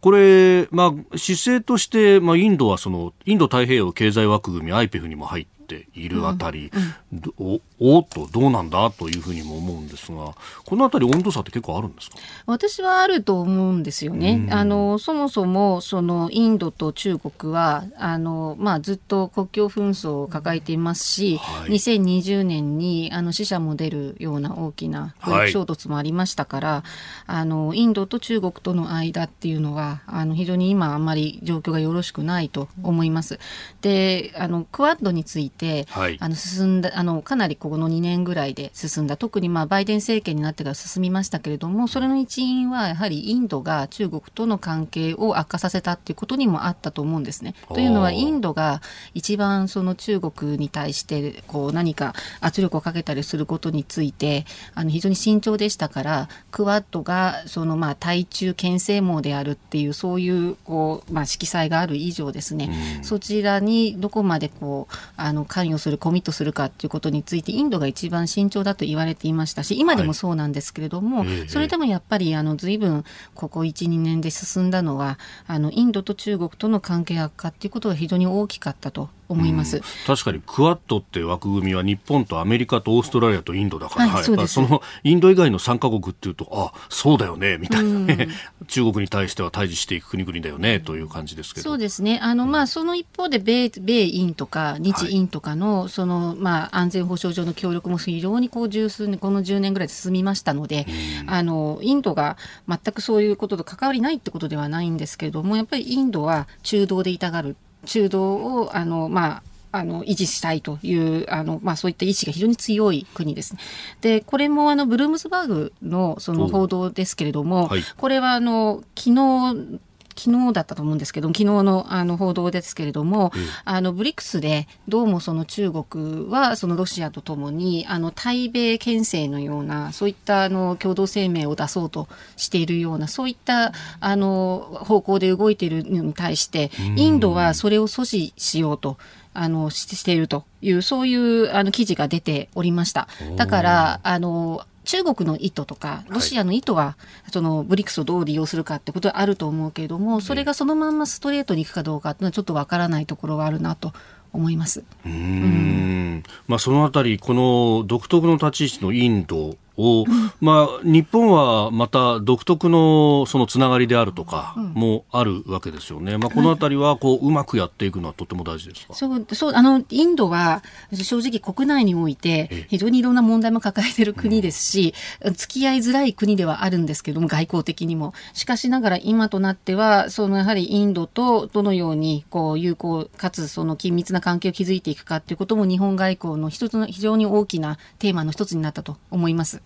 これ、まあ、姿勢として、まあ、インドはその、インド太平洋経済枠組み IPEF にも入っているあたり、うんうん、おっとどうなんだというふうにも思うんですがこのあたり温度差って結構あるんですか？私はあると思うんですよね。あのそもそもそのインドと中国はあの、まあ、ずっと国境紛争を抱えていますし、はい、2020年にあの死者も出るような大きな衝突もありましたから、はい、あのインドと中国との間っていうのはあの非常に今あんまり状況がよろしくないと思います。であのクアッドについて、はい、あの進んだあのかなりこの2年ぐらいで進んだ。特にまあバイデン政権になってから進みましたけれどもそれの一因はやはりインドが中国との関係を悪化させたっていうことにもあったと思うんですね。というのはインドが一番その中国に対してこう何か圧力をかけたりすることについてあの非常に慎重でしたからクワッドがそのまあ対中牽制網であるっていうそういうこう、まあ、色彩がある以上ですね、そちらにどこまでこうあの関与するコミットするかっていうことについてインドが一番慎重だと言われていましたし今でもそうなんですけれども、はい、それでもやっぱりあの随分ここ12年で進んだのはあのインドと中国との関係悪化っていうことが非常に大きかったと思います、うん、確かにクアッドって枠組みは日本とアメリカとオーストラリアとインドだから、はい、そそのインド以外の3か国っていうとあそうだよねみたいな、ね、うん、中国に対しては対峙していく国々だよねという感じですけど。そうですね。あの、まあ、その一方で米米インとか日インとかのはい、そのまあ、安全保障上の協力も非常にこう十数年この10年ぐらいで進みましたので、うん、あのインドが全くそういうことと関わりないってことではないんですけれどもやっぱりインドは中道でいたがる中道をあの、まあ、あの維持したいというあの、まあ、そういった意志が非常に強い国です、ね。でこれもあのブルームスバーグのその報道ですけれども、はい、これはあの昨日昨日だったと思うんですけど昨日のあの報道ですけれども、うん、あのブリックスでどうもその中国はそのロシアとともにあの対米牽制のようなそういったあの共同声明を出そうとしているようなそういったあの方向で動いているのに対してインドはそれを阻止しようと。あのしているというそういうあの記事が出ておりました。だからあの中国の意図とかロシアの意図は、はい、そのブリックスをどう利用するかってことはあると思うけれどもそれがそのまんまストレートにいくかどうかっていうのはちょっとわからないところはあるなと思います。うん、まあ、そのあたり、この独特の立ち位置のインドを、まあ、日本はまた独特のそのつながりであるとかもあるわけですよね、まあ、このあたりはこううまくやっていくのはとても大事ですか？そうそうあのインドは正直国内において非常にいろんな問題も抱えている国ですし、うん、付き合いづらい国ではあるんですけども外交的にも。しかしながら今となってはそのやはりインドとどのようにこう友好かつその緊密な関係を築いていくかということも日本外交の一つの非常に大きなテーマの一つになったと思います。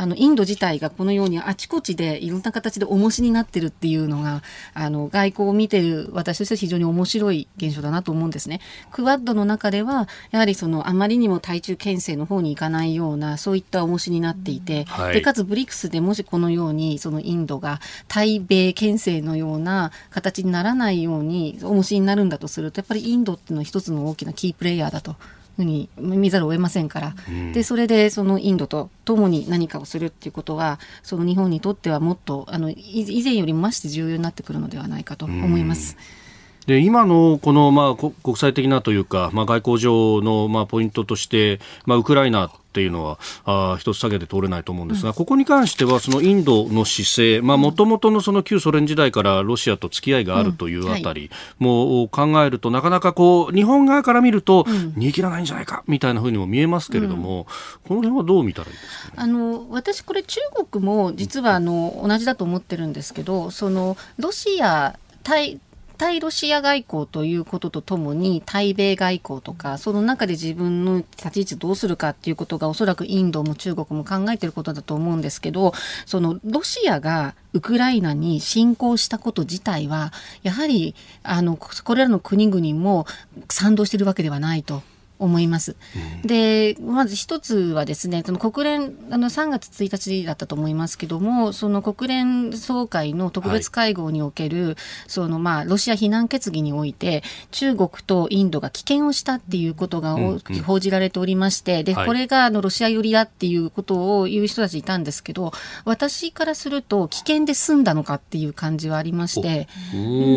あのインド自体がこのようにあちこちでいろんな形で重しになってるっていうのがあの外交を見てる私としては非常に面白い現象だなと思うんですね。クワッドの中ではやはりそのあまりにも対中牽制の方に行かないようなそういった重しになっていて、はい、でかつブリックスでもしこのようにそのインドが対米牽制のような形にならないように重しになるんだとするとやっぱりインドっていうのは一つの大きなキープレイヤーだと。ふうに見ざるを得ませんから、うん、でそれでそのインドと共に何かをするっていうことはその日本にとってはもっとあの以前よりも増して重要になってくるのではないかと思います。うんで今のこの、まあ、国際的なというか、まあ、外交上の、まあ、ポイントとして、まあ、ウクライナっていうのはあ一つ下げて通れないと思うんですが、うん、ここに関してはそのインドの姿勢もともとのその旧ソ連時代からロシアと付き合いがあるというあたりも考えると、なかなかこう日本側から見ると、煮え切らないんじゃないかみたいなふうにも見えますけれども、うん、この辺はどう見たらいいですか、ね、あの私これ中国も実はあの同じだと思ってるんですけどそのロシア対対ロシア外交ということとともに、対米外交とか、その中で自分の立ち位置どうするかっていうことが、おそらくインドも中国も考えていることだと思うんですけど、そのロシアがウクライナに侵攻したこと自体は、やはり、あの、これらの国々も賛同しているわけではないと。思います。うん、で、まず一つはですね、その国連、あの3月1日だったと思いますけども、その国連総会の特別会合における、はい、そのまあ、ロシア非難決議において、中国とインドが棄権をしたっていうことが大きく報じられておりまして、うんうん、で、これがあのロシア寄りだっていうことを言う人たちいたんですけど、私からすると、棄権で済んだのかっていう感じはありまして、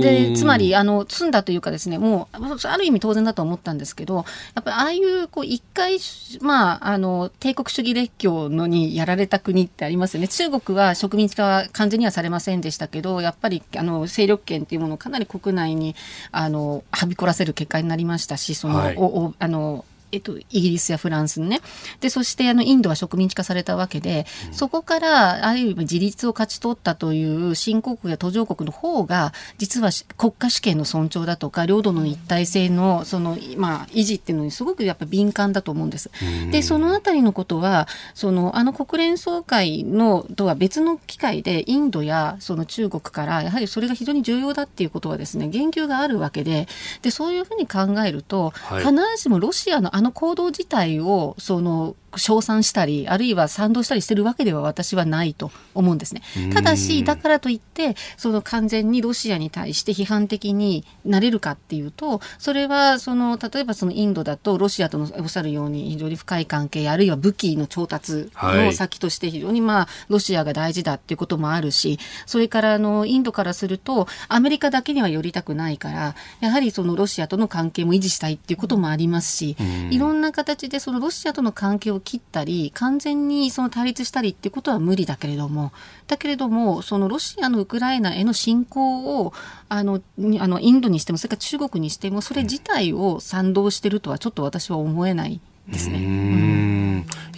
で、つまり、あの、済んだというかですね、もう、ある意味当然だと思ったんですけど、やっぱりああいうこう一回、まあ、あの帝国主義列強のにやられた国ってありますよね。中国は植民地化は完全にはされませんでしたけどやっぱりあの勢力圏っていうものをかなり国内にあのはびこらせる結果になりましたしその、はい、おおあのえっと、イギリスやフランスにね。で、そしてあのインドは植民地化されたわけで、そこからある意味自立を勝ち取ったという新興国や途上国の方が、実は国家主権の尊重だとか、領土の一体性のその、まあ、維持っていうのにすごくやっぱ敏感だと思うんです。で、そのあたりのことは、その、あの国連総会のとは別の機会で、インドやその中国から、やはりそれが非常に重要だっていうことはですね、言及があるわけで、で、そういうふうに考えると、はい、必ずしもロシアのあの行動自体をその称賛したり、あるいは賛同したりしてるわけでは私はないと思うんですね。ただし、だからといって、その完全にロシアに対して批判的になれるかっていうと、それは、その、例えばそのインドだと、ロシアとのおっしゃるように非常に深い関係、あるいは武器の調達の先として非常にまあ、ロシアが大事だっていうこともあるし、それからあの、インドからすると、アメリカだけには寄りたくないから、やはりそのロシアとの関係も維持したいっていうこともありますし、いろんな形でそのロシアとの関係を切ったり完全にその対立したりっていうことは無理だけれどもだけれどもそのロシアのウクライナへの侵攻をあのあのインドにしてもそれから中国にしてもそれ自体を賛同してるとはちょっと私は思えないですね。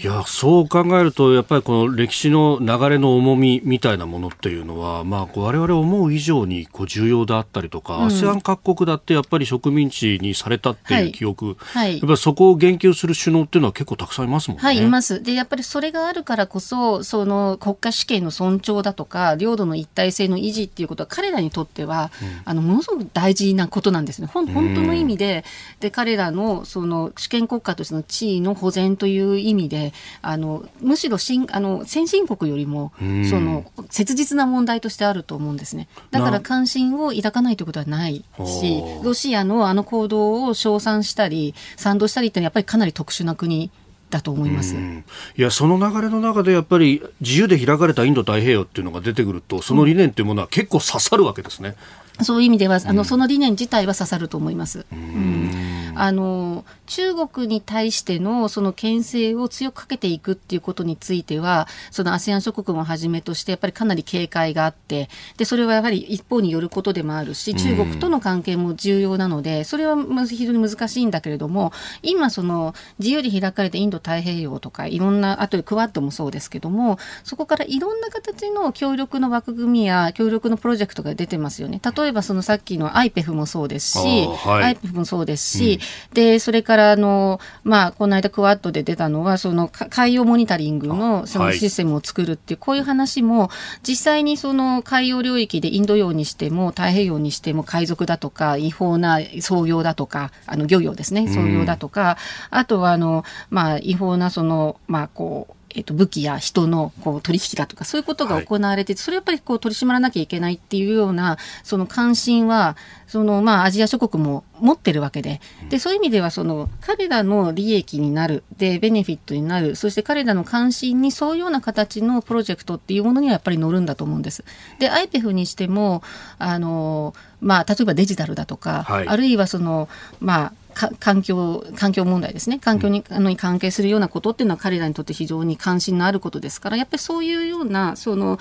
いやそう考えるとやっぱりこの歴史の流れの重みみたいなものっていうのは、まあ、我々思う以上にこう重要であったりとか、うん、ASEAN 各国だってやっぱり植民地にされたっていう記憶、はい、やっぱりそこを言及する首脳っていうのは結構たくさんいますもんね。はい、います。で、やっぱりそれがあるからこそ、その国家主権の尊重だとか、領土の一体性の維持っていうことは彼らにとっては、うん、あの、ものすごく大事なことなんですね。本当の意味で、で、彼らのその主権国家としての地位の保全という意味で、あの、むしろ新あの先進国よりも、その切実な問題としてあると思うんですね。だから関心を抱かないということはないし、ロシアのあの行動を称賛したり、賛同したりってやっぱりかなり特殊な国だと思います。いや、その流れの中でやっぱり自由で開かれたインド太平洋っていうのが出てくると、その理念っていうものは結構刺さるわけですね。そういう意味では、あの、その理念自体は刺さると思います。うんあの中国に対してのその牽制を強くかけていくっていうことについてはその ASEAN 諸国もはじめとしてやっぱりかなり警戒があってでそれはやはり一方によることでもあるし中国との関係も重要なのでそれは非常に難しいんだけれども今その自由で開かれたインド太平洋とかいろんなあとでクワッドもそうですけどもそこからいろんな形の協力の枠組みや協力のプロジェクトが出てますよね。例えばそのさっきの IPEF もそうですし、はい、IPEF もそうですし、で、それからあの、まあ、この間クワッドで出たのは、その海洋モニタリングのそのシステムを作るっていう、こういう話も、実際にその海洋領域でインド洋にしても太平洋にしても海賊だとか、違法な操業だとか、あの漁業ですね、操業だとか、あとはあの、まあ、違法なその、まあ、こう、えっと、武器や人のこう取引だとか、そういうことが行われて、はい、それやっぱりこう取り締まらなきゃいけないっていうような、その関心は、そのまあアジア諸国も持ってるわけで、で、そういう意味ではその彼らの利益になる、で、ベネフィットになる、そして彼らの関心にそういうような形のプロジェクトっていうものにはやっぱり乗るんだと思うんです。で、IPEF にしても、あの、まあ、例えばデジタルだとか、はい、あるいはその、まあ、環境環境問題ですね。環境に,、あのに関係するようなことっていうのは彼らにとって非常に関心のあることですからやっぱりそういうようなその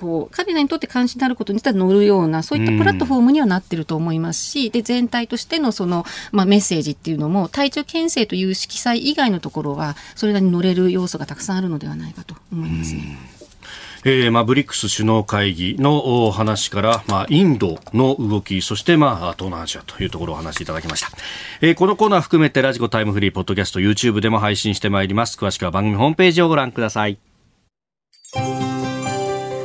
こう彼らにとって関心のあることに乗るようなそういったプラットフォームにはなってると思いますし、で全体としてのその、まあ、メッセージっていうのも体調牽制という色彩以外のところはそれらに乗れる要素がたくさんあるのではないかと思いますね。えーまあ、ブリックス首脳会議の話から、まあ、インドの動き、そして、まあ、東南アジアというところをお話しいただきました。えー、このコーナー含めてラジコタイムフリー、ポッドキャスト、YouTube でも配信してまいります。詳しくは番組ホームページをご覧ください。